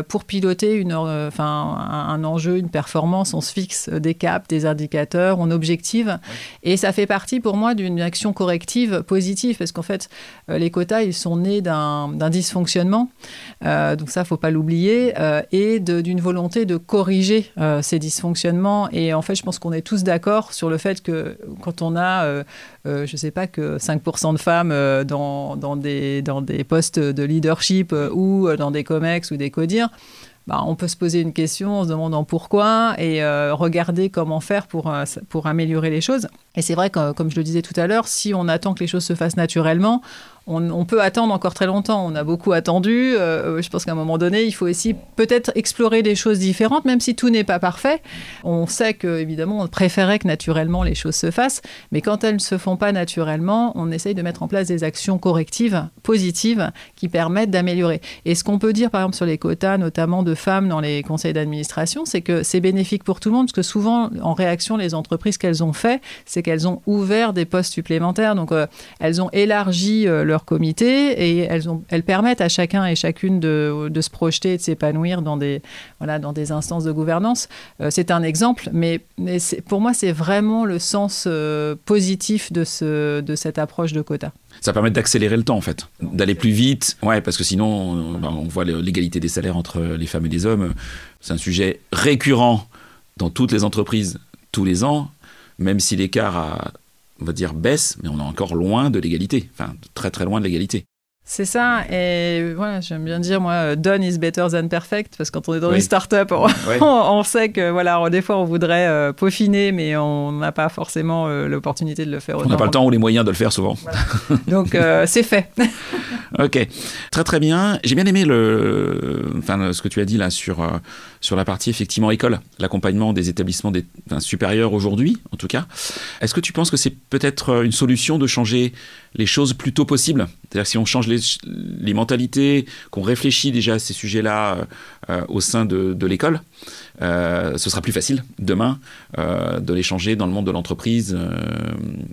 Speaker 1: pour piloter une, enfin, un, enjeu, une performance, on se fixe des caps, des indicateurs, on objective. Et ça fait partie pour moi d'une action corrective positive, parce qu'en fait, euh, les quotas, ils sont nés d'un dysfonctionnement, euh, donc ça, faut pas l'oublier, euh, et d'une volonté de corriger ces dysfonctionnements. Et en fait, je pense qu'on est tous d'accord sur le fait que quand on a, je ne sais pas, que 5% de femmes dans, dans, des, dans des postes de leadership ou dans des COMEX ou des CODIR, bah, on peut se poser une question en se demandant pourquoi et regarder comment faire pour, pour améliorer les choses. Et c'est vrai que, comme je le disais tout à l'heure, si on attend que les choses se fassent naturellement, on, peut attendre encore très longtemps. On a beaucoup attendu. Euh, je pense qu'à un moment donné, il faut aussi peut-être explorer des choses différentes, même si tout n'est pas parfait. On sait que, évidemment, on préférait que naturellement les choses se fassent, mais quand elles ne se font pas naturellement, on essaye de mettre en place des actions correctives, positives, qui permettent d'améliorer. Et ce qu'on peut dire, par exemple, sur les quotas, notamment de femmes dans les conseils d'administration, c'est que c'est bénéfique pour tout le monde, parce que souvent, en réaction, les entreprises qu'elles ont fait, c'est qu'elles ont ouvert des postes supplémentaires. Donc, euh, elles ont élargi euh, leur comité et elles, elles permettent à chacun et chacune de, de se projeter et de s'épanouir dans des, voilà, dans des instances de gouvernance. Euh, c'est un exemple, mais, pour moi, c'est vraiment le sens positif de, ce, de cette approche de quota.
Speaker 2: Ça permet d'accélérer le temps, en fait, d'aller plus vite. Ouais, parce que sinon, on, on voit l'égalité des salaires entre les femmes et les hommes. C'est un sujet récurrent dans toutes les entreprises tous les ans même si l'écart, on va dire, baisse, mais on est encore loin de l'égalité, enfin très très loin de l'égalité.
Speaker 1: C'est ça, et voilà, j'aime bien dire, moi, done is better than perfect, parce que quand on est dans une start-up, on, sait que, voilà, des fois, on voudrait euh, peaufiner, mais on n'a pas forcément euh, l'opportunité de le faire.
Speaker 2: On n'a pas le temps ou les moyens de le faire souvent.
Speaker 1: Donc, euh, c'est fait.
Speaker 2: ok, très très bien. J'ai bien aimé le, enfin, ce que tu as dit là sur, sur la partie, effectivement, école, l'accompagnement des établissements des, supérieurs aujourd'hui, en tout cas. Est-ce que tu penses que c'est peut-être une solution de changer les choses plus tôt possible? C'est-à-dire si on change les, mentalités, qu'on réfléchit déjà à ces sujets-là euh, au sein de l'école, euh, ce sera plus facile demain euh, de les changer dans le monde de l'entreprise.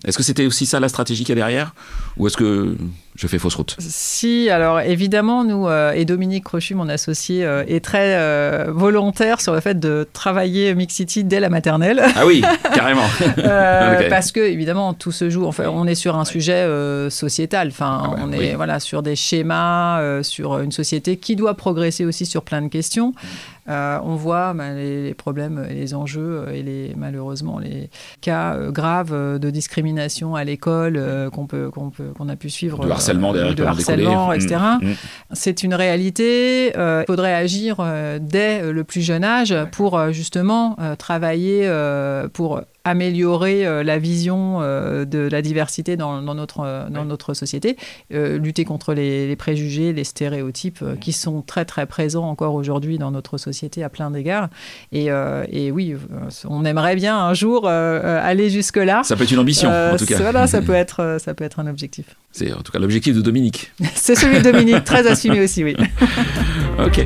Speaker 2: est-ce que c'était aussi ça la stratégie qu'il y a derrière Ou est-ce que je fais fausse route?
Speaker 1: Si, alors évidemment, nous, et Dominique Crochu, mon associé, est très volontaire sur le fait de travailler Mixity dès la maternelle.
Speaker 2: Ah oui, carrément.
Speaker 1: Parce que, évidemment, tout se joue, enfin, on est sur un sujet sociétal, enfin, ah bah on est voilà, sur des schémas, sur une société qui doit progresser aussi sur plein de questions. Euh, on voit bah, les, problèmes et les enjeux euh, et les, malheureusement les cas euh, graves de discrimination à l'école qu'on peut, qu'on peut, qu'on a pu suivre.
Speaker 2: De harcèlement,
Speaker 1: de harcèlement, etc. Mm, mm. C'est une réalité. Il faudrait agir dès le plus jeune âge pour justement travailler pour améliorer euh, la vision euh, de la diversité dans, notre, dans notre société, euh, lutter contre les, préjugés, les stéréotypes qui sont très très présents encore aujourd'hui dans notre société à plein d'égards. Et, et, oui, on aimerait bien un jour aller jusque-là.
Speaker 2: Ça peut être une ambition, en tout cas.
Speaker 1: Voilà, ça peut être, ça peut être un objectif.
Speaker 2: C'est en tout cas l'objectif de Dominique.
Speaker 1: C'est celui de Dominique, très assumé aussi, oui.
Speaker 2: ok.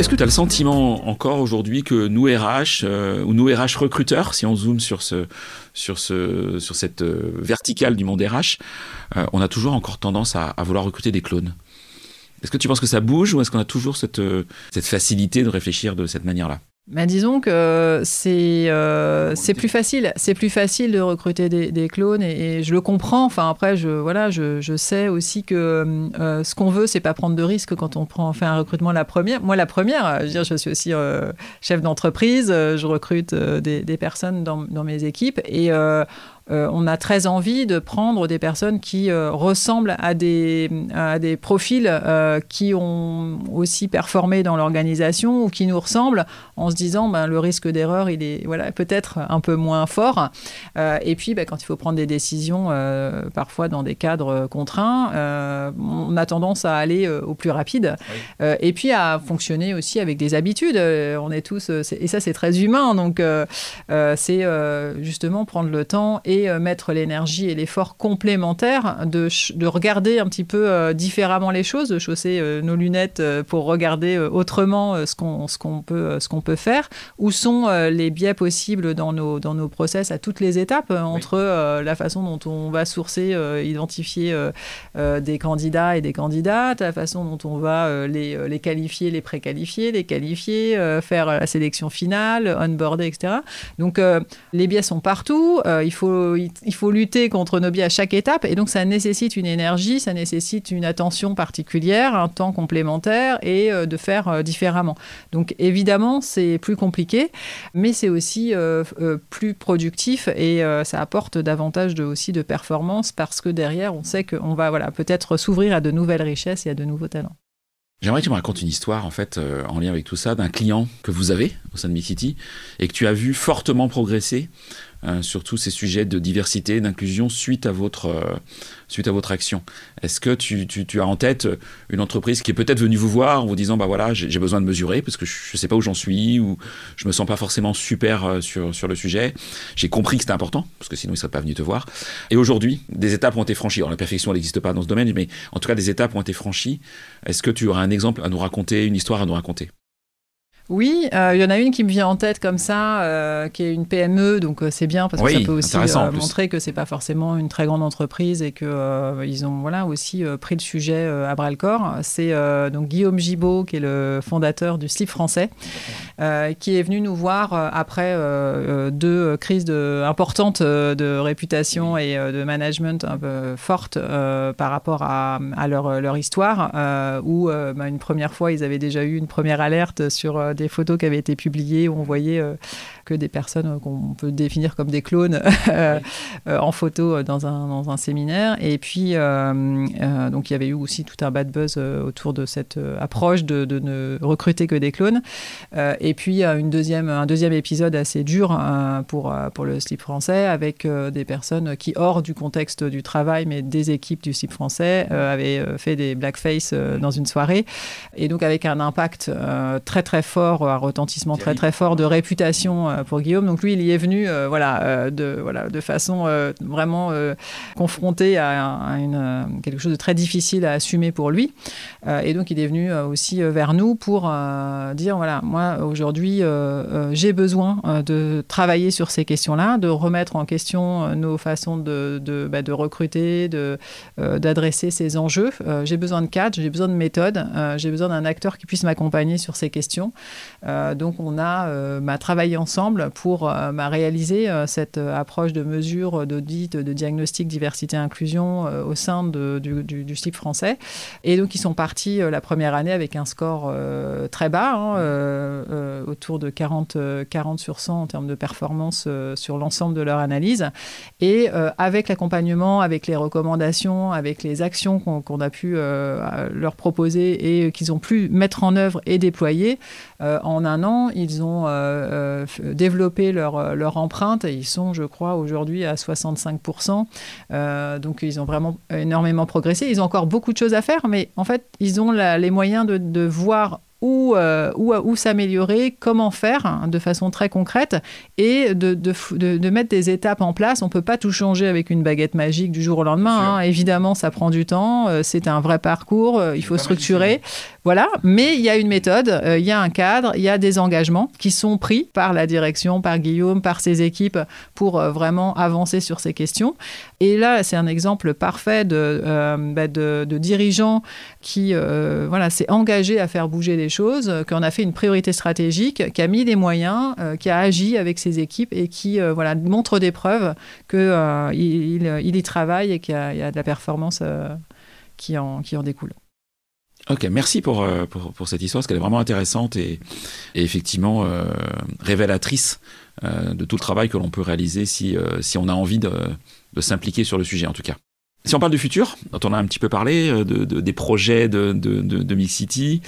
Speaker 2: Est-ce que tu as le sentiment encore aujourd'hui que nous RH, ou nous RH recruteurs, si on zoome sur, ce, sur, ce, sur cette verticale du monde RH, on a toujours encore tendance à, à vouloir recruter des clones? Est-ce que tu penses que ça bouge ou est-ce qu'on a toujours cette, cette facilité de réfléchir de cette manière-là?
Speaker 1: Bah, disons que c'est euh, c'est plus facile, c'est plus facile de recruter des, clones et, je le comprends. Enfin après, je voilà, je, je sais aussi que euh, ce qu'on veut, c'est pas prendre de risques quand on prend fait un recrutement la première. Moi, la première, je, veux dire, je suis aussi euh, chef d'entreprise, je recrute des, des, personnes dans, dans, mes équipes et euh, on a très envie de prendre des personnes qui euh, ressemblent à des, des profils euh, qui ont aussi performé dans l'organisation ou qui nous ressemblent en se disant ben, le risque d'erreur, il est voilà, peut-être un peu moins fort. et puis, ben, quand il faut prendre des décisions, parfois dans des cadres contraints, on a tendance à aller au plus rapide. et puis à fonctionner aussi avec des habitudes. on est tous, et ça c'est très humain, donc c'est justement prendre le temps et euh, mettre l'énergie et l'effort complémentaire de, de, regarder un petit peu euh, différemment les choses, de chausser euh, nos lunettes pour regarder autrement ce qu'on qu'on peut, qu'on peut faire. Où sont les biais possibles dans nos, dans nos process à toutes les étapes, entre la façon dont on va sourcer, identifier des candidats et des candidates, la façon dont on va les, les qualifier, les préqualifier, les qualifier, faire la sélection finale, onboarder, etc. Donc les biais sont partout. il faut il faut lutter contre nos biais à chaque étape et donc ça nécessite une énergie, ça nécessite une attention particulière, un temps complémentaire et euh, de faire euh, différemment. Donc évidemment, c'est plus compliqué, mais c'est aussi euh, plus productif et ça apporte davantage de, aussi de performance parce que derrière, on sait qu'on va voilà, peut-être s'ouvrir à de nouvelles richesses et à de nouveaux talents.
Speaker 2: J'aimerais que tu me racontes une histoire, en fait, en lien avec tout ça, d'un client que vous avez au sein de City et que tu as vu fortement progresser euh, sur tous ces sujets de diversité, d'inclusion suite à votre euh, suite à votre action. Est-ce que tu, tu, as en tête une entreprise qui est peut-être venue vous voir en vous disant bah voilà j'ai besoin de mesurer parce que je ne sais pas où j'en suis ou je me sens pas forcément super euh, sur sur le sujet. J'ai compris que c'était important parce que sinon ils seraient pas venus te voir. Et aujourd'hui des étapes ont été franchies. Alors, la perfection n'existe pas dans ce domaine, mais en tout cas des étapes ont été franchies. Est-ce que tu auras un exemple à nous raconter, une histoire à nous raconter?
Speaker 1: Oui, euh, il y en a une qui me vient en tête comme ça, euh, qui est une PME, donc euh, c'est bien parce que ça peut aussi montrer que c'est pas forcément une très grande entreprise et que ils ont voilà aussi pris le sujet à bras le corps. C'est donc Guillaume Gibaud qui est le fondateur du Slip français, qui est venu nous voir après deux crises de, importantes de réputation et de management un peu fortes par rapport à, leur, leur, histoire, où bah, une première fois ils avaient déjà eu une première alerte sur des photos qui avaient été publiées où on voyait euh, que des personnes euh, qu'on peut définir comme des clones euh, en photo dans un, dans un, séminaire. Et puis, donc il y avait eu aussi tout un bad buzz autour de cette approche de, ne recruter que des clones. et puis, une deuxième, un deuxième épisode assez dur pour, pour le slip français avec des personnes qui, hors du contexte du travail, mais des équipes du slip français, avaient fait des blackface dans une soirée. Et donc, avec un impact très, très fort un retentissement très très fort de réputation euh, pour Guillaume. Donc lui, il y est venu euh, voilà, euh, de, voilà, de façon vraiment confronté à, une, quelque chose de très difficile à assumer pour lui. et donc il est venu aussi vers nous pour dire, voilà, moi aujourd'hui, j'ai besoin de travailler sur ces questions-là, de remettre en question nos façons de, de, bah, de recruter, de, d'adresser ces enjeux. j'ai besoin de cadre, j'ai besoin de méthode, j'ai besoin d'un acteur qui puisse m'accompagner sur ces questions. Euh, donc on a euh, bah, travaillé ensemble pour euh, bah, réaliser cette approche de mesure, d'audit, de diagnostic diversité-inclusion au sein du, du, slip français. Et donc ils sont partis la première année avec un score très bas, hein, autour de 40, 40 sur 100 en termes de performance sur l'ensemble de leur analyse. Et avec l'accompagnement, avec les recommandations, avec les actions qu'on a pu leur proposer et qu'ils ont pu mettre en œuvre et déployer, en un an, ils ont euh, euh, développé leur, leur empreinte et ils sont, je crois, aujourd'hui à 65%. donc ils ont vraiment énormément progressé. Ils ont encore beaucoup de choses à faire, mais en fait, ils ont les moyens de, de voir où, euh, où, où s'améliorer, comment faire hein, de façon très concrète et de, de, de, mettre des étapes en place. On ne peut pas tout changer avec une baguette magique du jour au lendemain. Hein. Évidemment, ça prend du temps, euh, c'est un vrai parcours, euh, il faut structurer. Voilà, mais il y a une méthode, euh, il y a un cadre, il y a des engagements qui sont pris par la direction, par Guillaume, par ses équipes pour euh, vraiment avancer sur ces questions. Et là, c'est un exemple parfait de, euh, bah, de, dirigeant qui voilà, s'est engagé à faire bouger les choses, qu'on a fait une priorité stratégique, qui a mis des moyens, qui a agi avec ses équipes et qui voilà, montre des preuves qu'il il, il, y travaille et qu'il y, a de la performance qui en découle.
Speaker 2: Ok, merci pour, euh, pour, pour, cette histoire, parce qu'elle est vraiment intéressante et, effectivement euh, révélatrice euh, de tout le travail que l'on peut réaliser si, si on a envie de, de s'impliquer sur le sujet en tout cas. Si on parle du futur, dont on a un petit peu parlé, euh, de, des projets de, de, de, Mix City,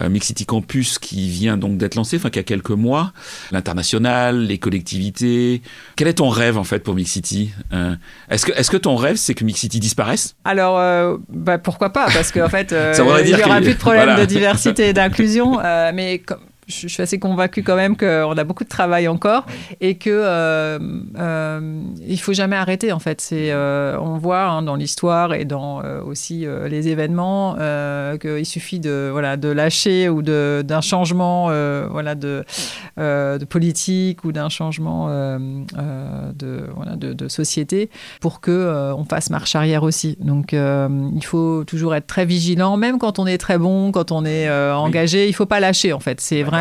Speaker 2: euh, Mix City Campus qui vient donc d'être lancé, enfin qui a quelques mois, l'international, les collectivités. Quel est ton rêve en fait pour Mix City euh, Est-ce que, est que ton rêve c'est que Mix City disparaisse?
Speaker 1: Alors bah, pourquoi pas? Parce qu'en fait, il n'y aura plus de problème de diversité et d'inclusion. mais comme je, suis assez convaincue quand même qu'on a beaucoup de travail encore et que euh, euh, il faut jamais arrêter en fait. C'est, euh, on voit hein, dans l'histoire et dans euh, aussi les événements qu'il suffit de voilà de lâcher ou de, d'un changement voilà de, de politique ou d'un changement de, voilà, de, de, société pour que on fasse marche arrière aussi. Donc il faut toujours être très vigilant, même quand on est très bon, quand on est engagé, il faut pas lâcher en fait. C'est vraiment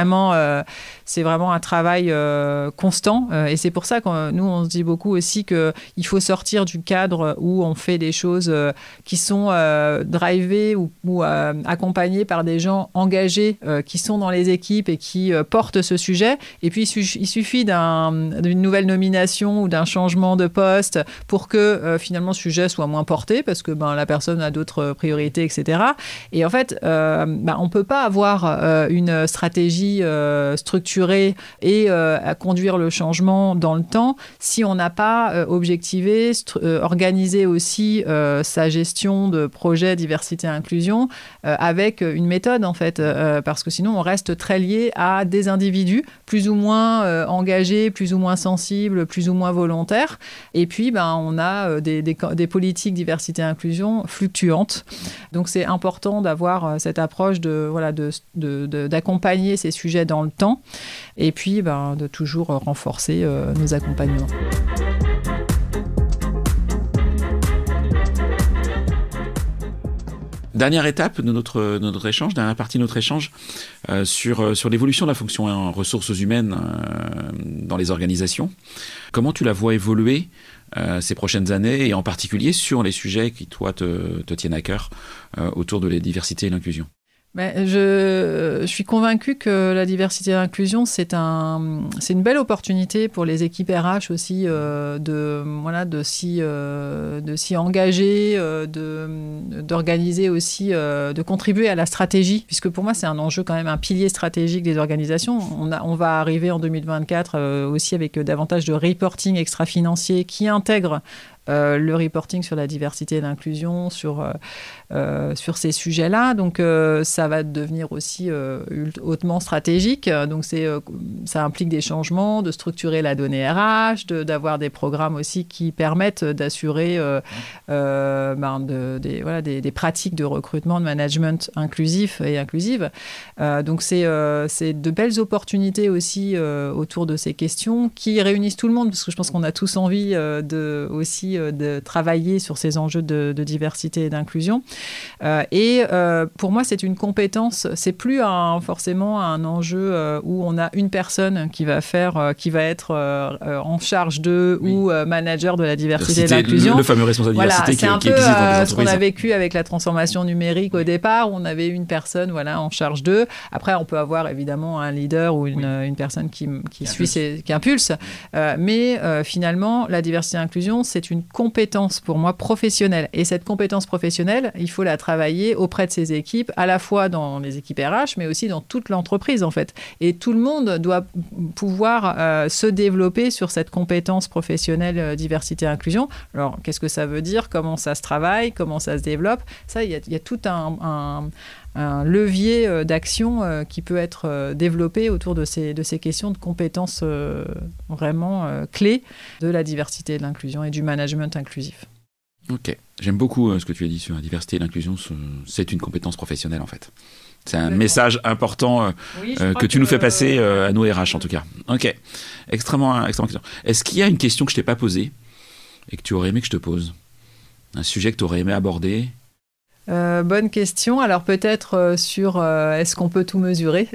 Speaker 1: euh, c'est vraiment un travail euh, constant. Euh, et c'est pour ça que nous, on se dit beaucoup aussi qu'il faut sortir du cadre où on fait des choses qui sont drivées ou, ou accompagnées par des gens engagés qui sont dans les équipes et qui portent ce sujet. Et puis, il suffit d'une nouvelle nomination ou d'un changement de poste pour que finalement ce sujet soit moins porté parce que ben, la personne a d'autres priorités, etc. Et en fait, ben, on ne peut pas avoir une stratégie euh, structurer et euh, à conduire le changement dans le temps si on n'a pas euh, objectivé, organisé aussi sa gestion de projet diversité et inclusion avec une méthode en fait, parce que sinon on reste très lié à des individus plus ou moins engagés, plus ou moins sensibles, plus ou moins volontaires. Et puis ben, on a des, politiques diversité et inclusion fluctuantes. Donc c'est important d'avoir cette approche de voilà d'accompagner de, de, ces sujets dans le temps, et puis ben, de toujours renforcer euh, nos accompagnements.
Speaker 2: Dernière étape de notre, notre échange, dernière partie de notre échange euh, sur, euh, sur l'évolution de la fonction en ressources humaines dans les organisations. Comment tu la vois évoluer ces prochaines années et en particulier sur les sujets qui, toi, te, te tiennent à cœur autour de la diversité et l'inclusion?
Speaker 1: Je, suis convaincue que la diversité et l'inclusion, c'est un, une belle opportunité pour les équipes RH aussi euh, de, voilà, de s'y, euh, engager, euh, d'organiser aussi, de contribuer à la stratégie, puisque pour moi, c'est un enjeu quand même, un pilier stratégique des organisations. On, a, on va arriver en 2024 aussi avec davantage de reporting extra-financier qui intègre euh, le reporting sur la diversité et l'inclusion, sur, euh, euh, sur ces sujets-là. Donc ça va devenir aussi hautement stratégique. Donc c'est, ça implique des changements, de structurer la donnée RH, d'avoir des programmes aussi qui permettent d'assurer ben, de, des, voilà, des, des, pratiques de recrutement, de management inclusif et inclusive. donc c'est, c'est de belles opportunités aussi autour de ces questions qui réunissent tout le monde, parce que je pense qu'on a tous envie de aussi euh, de travailler sur ces enjeux de, diversité et d'inclusion. Euh, et euh, pour moi, c'est une compétence, c'est plus un, forcément un enjeu où on a une personne qui va faire, qui va être en charge de ou manager de la diversité et de l'inclusion.
Speaker 2: Le, fameux responsable
Speaker 1: voilà,
Speaker 2: diversité
Speaker 1: qui, un peu, existe dans ce qu'on a vécu avec la transformation numérique au départ, où on avait une personne voilà, en charge d'eux. Après, on peut avoir évidemment un leader ou une, une personne qui, qui, suit, ses, qui impulse. mais finalement, la diversité et l'inclusion, c'est une compétence pour moi professionnelle. Et cette compétence professionnelle, il faut la travailler auprès de ses équipes, à la fois dans les équipes RH, mais aussi dans toute l'entreprise en fait. Et tout le monde doit pouvoir euh, se développer sur cette compétence professionnelle euh, diversité inclusion. Alors, qu'est-ce que ça veut dire? Comment ça se travaille? Comment ça se développe? Ça, il y, a tout un levier euh, d'action qui peut être développé autour de ces, de ces questions de compétences vraiment clés de la diversité et de l'inclusion et du management inclusif.
Speaker 2: Ok, j'aime beaucoup ce que tu as dit sur la diversité et l'inclusion. C'est une compétence professionnelle en fait. C'est un message important que tu nous fais passer à nos RH en tout cas. Ok, extrêmement, extrêmement. Est-ce qu'il y a une question que je t'ai pas posée et que tu aurais aimé que je te pose? Un sujet que tu aurais aimé aborder
Speaker 1: euh, bonne question. Alors peut-être euh, sur euh, est-ce qu'on peut tout mesurer?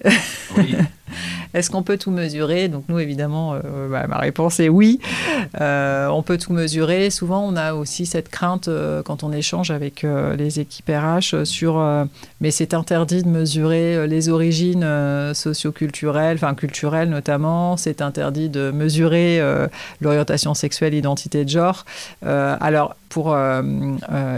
Speaker 1: Oui. Est-ce qu'on peut tout mesurer? Donc nous, évidemment, bah, ma réponse est oui. on peut tout mesurer. Souvent, on a aussi cette crainte quand on échange avec les équipes RH sur mais c'est interdit de mesurer les origines socioculturelles, enfin culturelles notamment. C'est interdit de mesurer l'orientation sexuelle, l'identité de genre. alors pour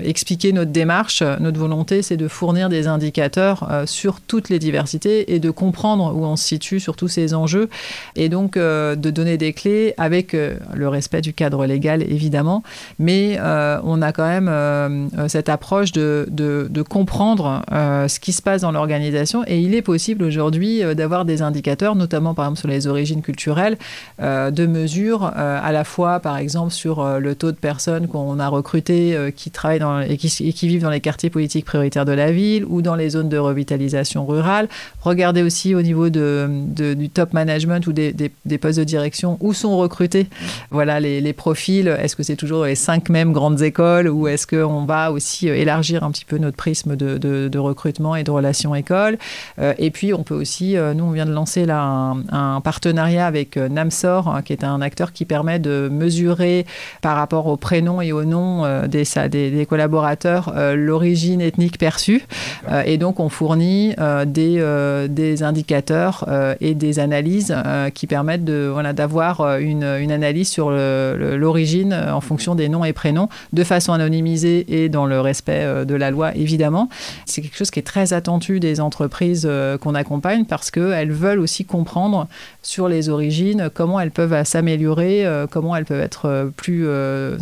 Speaker 1: expliquer notre démarche, notre volonté, c'est de fournir des indicateurs euh, sur toutes les diversités et de comprendre où on se situe sur tous ces enjeux et donc euh, de donner des clés avec euh, le respect du cadre légal évidemment, mais on a quand même cette approche de, de, comprendre ce qui se passe dans l'organisation et il est possible aujourd'hui d'avoir des indicateurs, notamment par exemple sur les origines culturelles, de mesure à la fois par exemple sur le taux de personnes qu'on a recrutées qui travaillent dans, et, qui, vivent dans les quartiers politique prioritaire de la ville ou dans les zones de revitalisation rurale. Regardez aussi au niveau de, du top management ou des, des, postes de direction où sont recrutés voilà, les, les profils. Est-ce que c'est toujours les cinq mêmes grandes écoles ou est-ce qu'on va aussi euh, élargir un petit peu notre prisme de, de, recrutement et de relations écoles? Euh, Et puis on peut aussi, euh, nous on vient de lancer là un, partenariat avec Namsor, hein, qui est un acteur qui permet de mesurer par rapport au prénom et au nom des, des, des collaborateurs l'origine ethnique perçue. Euh, et donc, on fournit euh, des, euh, des indicateurs et des analyses qui permettent de, voilà, d'avoir une, une, analyse sur l'origine en fonction des noms et prénoms, de façon anonymisée et dans le respect de la loi, évidemment. C'est quelque chose qui est très attendu des entreprises qu'on accompagne parce qu'elles veulent aussi comprendre sur les origines comment elles peuvent s'améliorer, comment elles peuvent être plus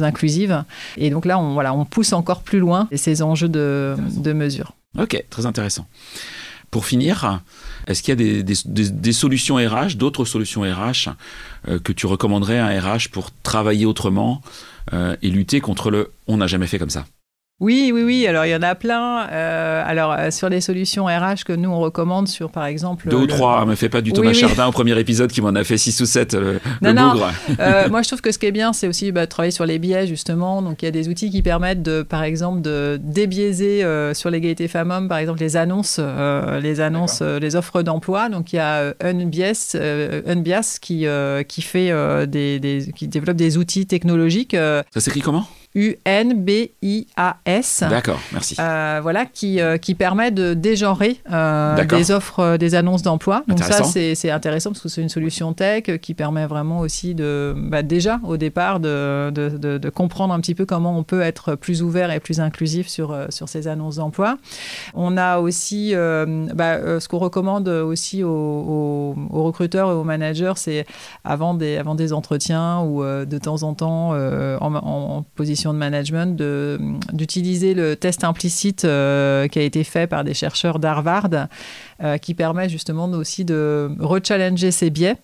Speaker 1: inclusives. Et donc là, on, voilà, on pousse encore plus loin ces enjeux de de, mesures.
Speaker 2: Ok, très intéressant. Pour finir, est-ce qu'il y a des, solutions RH, d'autres solutions RH euh, que tu recommanderais à un RH pour travailler autrement euh, et lutter contre le on n'a jamais fait comme ça?
Speaker 1: Oui, oui, oui. Alors, il y en a plein. Euh, alors, euh, sur les solutions RH que nous, on recommande sur, par exemple...
Speaker 2: Deux ou trois. Ne hein, me fais pas du Thomas Chardin au premier épisode qui m'en a fait six ou sept, euh, non, non.
Speaker 1: moi, je trouve que ce qui est bien, c'est aussi bah, travailler sur les biais, justement. Donc, il y a des outils qui permettent, de, par exemple, de débiaiser sur l'égalité femmes-hommes, par exemple, les annonces, les annonces, les offres d'emploi. Donc, il y a Unbias, Unbias qui, qui, fait, des, des, qui développe des outils technologiques.
Speaker 2: Ça s'écrit comment?
Speaker 1: U-N-B-I-A-S.
Speaker 2: D'accord, merci.
Speaker 1: Euh, voilà, qui, euh, qui permet de dégenrer euh, des offres, des annonces d'emploi. Donc ça, c'est intéressant parce que c'est une solution tech qui permet vraiment aussi de, bah, déjà au départ, de, de, de, comprendre un petit peu comment on peut être plus ouvert et plus inclusif sur, sur ces annonces d'emploi. On a aussi, bah, ce qu'on recommande aussi aux, aux, recruteurs et aux managers, c'est avant des, avant des entretiens ou de temps en temps en, en position de management d'utiliser le test implicite euh, qui a été fait par des chercheurs d'Harvard euh, qui permet justement aussi de rechallenger ces biais.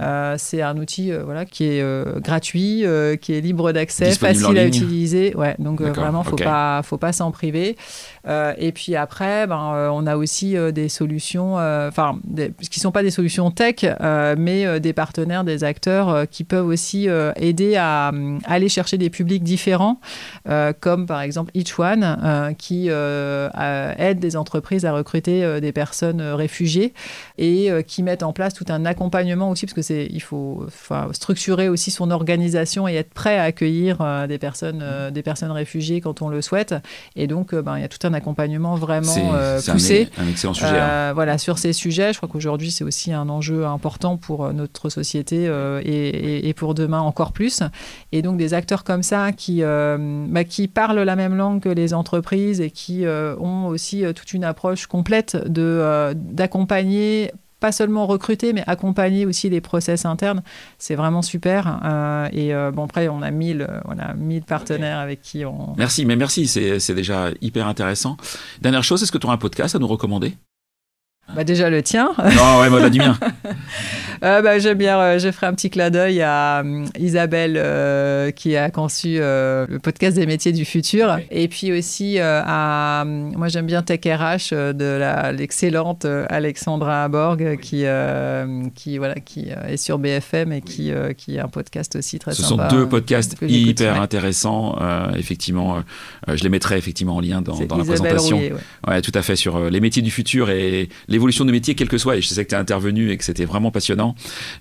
Speaker 1: Euh, c'est un outil voilà, qui est gratuit, qui est libre d'accès, facile à utiliser. Ouais, donc vraiment, il ne faut, pas, faut pas s'en priver. et puis après, ben, on a aussi des solutions, enfin, qui ne sont pas des solutions tech, mais des partenaires, des acteurs qui peuvent aussi aider à, à aller chercher des publics différents euh, comme par exemple Each One, euh, qui euh, aide des entreprises à recruter des personnes réfugiées et qui mettent en place tout un accompagnement aussi, parce que c'est il faut structurer aussi son organisation et être prêt à accueillir des personnes des personnes réfugiées quand on le souhaite. Et donc, ben, il y a tout un accompagnement vraiment poussé.
Speaker 2: Un, un, excellent sujet. Hein.
Speaker 1: Voilà, sur ces sujets, je crois qu'aujourd'hui, c'est aussi un enjeu important pour notre société et, et, pour demain encore plus. Et donc, des acteurs comme ça qui, euh, bah, qui parlent la même langue que les entreprises et qui euh, ont aussi euh, toute une approche complète de d'accompagner pas seulement recruter, mais accompagner aussi les process internes. C'est vraiment super. et bon, après, on a 1000, voilà, 1000 partenaires avec qui on.
Speaker 2: Merci, mais merci, c'est déjà hyper intéressant. Dernière chose, est-ce que tu as un podcast à nous recommander?
Speaker 1: Bah Déjà le tien.
Speaker 2: Non, ouais, voilà du mien.
Speaker 1: Euh, bah, j'aime bien, euh, je ferai un petit clin d'œil à euh, Isabelle qui a conçu le podcast des métiers du futur. Et puis aussi à, moi j'aime bien Tech RH de l'excellente Alexandra Borg qui, qui, voilà, qui est sur BFM et qui, qui a un podcast aussi très
Speaker 2: Ce
Speaker 1: sympa.
Speaker 2: Ce sont deux podcasts hyper intéressants. effectivement, je les mettrai effectivement en lien dans, dans la présentation.
Speaker 1: Rouillet,
Speaker 2: ouais. ouais. tout à fait, sur les métiers du futur et l'évolution du métier, quel que soit. Et je sais que tu es intervenu et que c'était vraiment passionnant.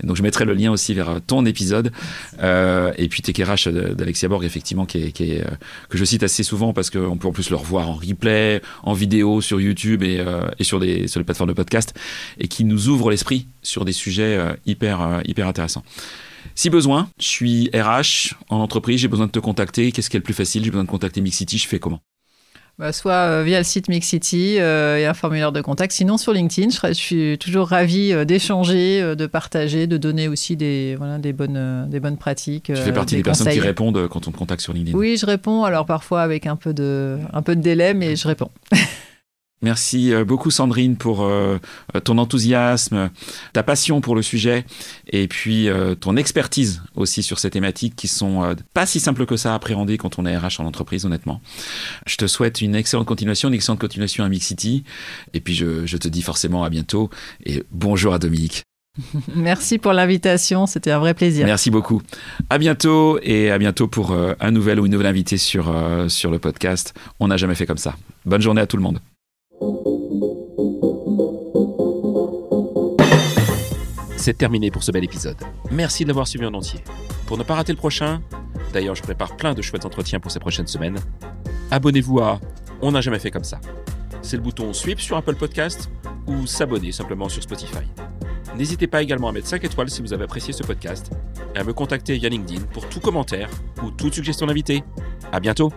Speaker 2: Donc je mettrai le lien aussi vers ton épisode. Euh, et puis TKRH d'Alexia Borg, effectivement, qui est, qui est, euh, que je cite assez souvent parce qu'on peut en plus le revoir en replay, en vidéo sur YouTube et, euh, et sur, des, sur les plateformes de podcast, et qui nous ouvre l'esprit sur des sujets hyper, hyper intéressants. Si besoin, je suis RH en entreprise, j'ai besoin de te contacter. Qu'est-ce qui est le plus facile? J'ai besoin de contacter Mixity, je fais comment?
Speaker 1: Bah, soit euh, via le site Mixity euh, et un formulaire de contact, sinon sur LinkedIn. Je, suis toujours ravie euh, d'échanger, de partager, de donner aussi des, voilà, des, bonnes, des bonnes pratiques.
Speaker 2: Tu fais partie des, personnes qui répondent quand on te contacte sur LinkedIn
Speaker 1: Oui, je réponds, alors parfois avec un peu de, un peu de délai, mais je réponds.
Speaker 2: Merci euh, beaucoup Sandrine pour euh, ton enthousiasme, ta passion pour le sujet et puis euh, ton expertise aussi sur ces thématiques qui sont pas si simples que ça à appréhender quand on est RH en entreprise honnêtement. Je te souhaite une excellente continuation, une excellente continuation à Mixity et puis je, je te dis forcément à bientôt et bonjour à Dominique.
Speaker 1: Merci pour l'invitation, c'était un vrai plaisir.
Speaker 2: Merci beaucoup. À bientôt et à bientôt pour un nouvel ou une nouvelle invitée sur, sur le podcast. On n'a jamais fait comme ça. Bonne journée à tout le monde. C'est terminé pour ce bel épisode. Merci de l'avoir suivi en entier. Pour ne pas rater le prochain, d'ailleurs je prépare plein de chouettes entretiens pour ces prochaines semaines, abonnez-vous à On n'a jamais fait comme ça. C'est le bouton Sweep sur Apple Podcast ou s'abonner simplement sur Spotify. N'hésitez pas également à mettre 5 étoiles si vous avez apprécié ce podcast et à me contacter via LinkedIn pour tout commentaire ou toute suggestion d'invité. À bientôt!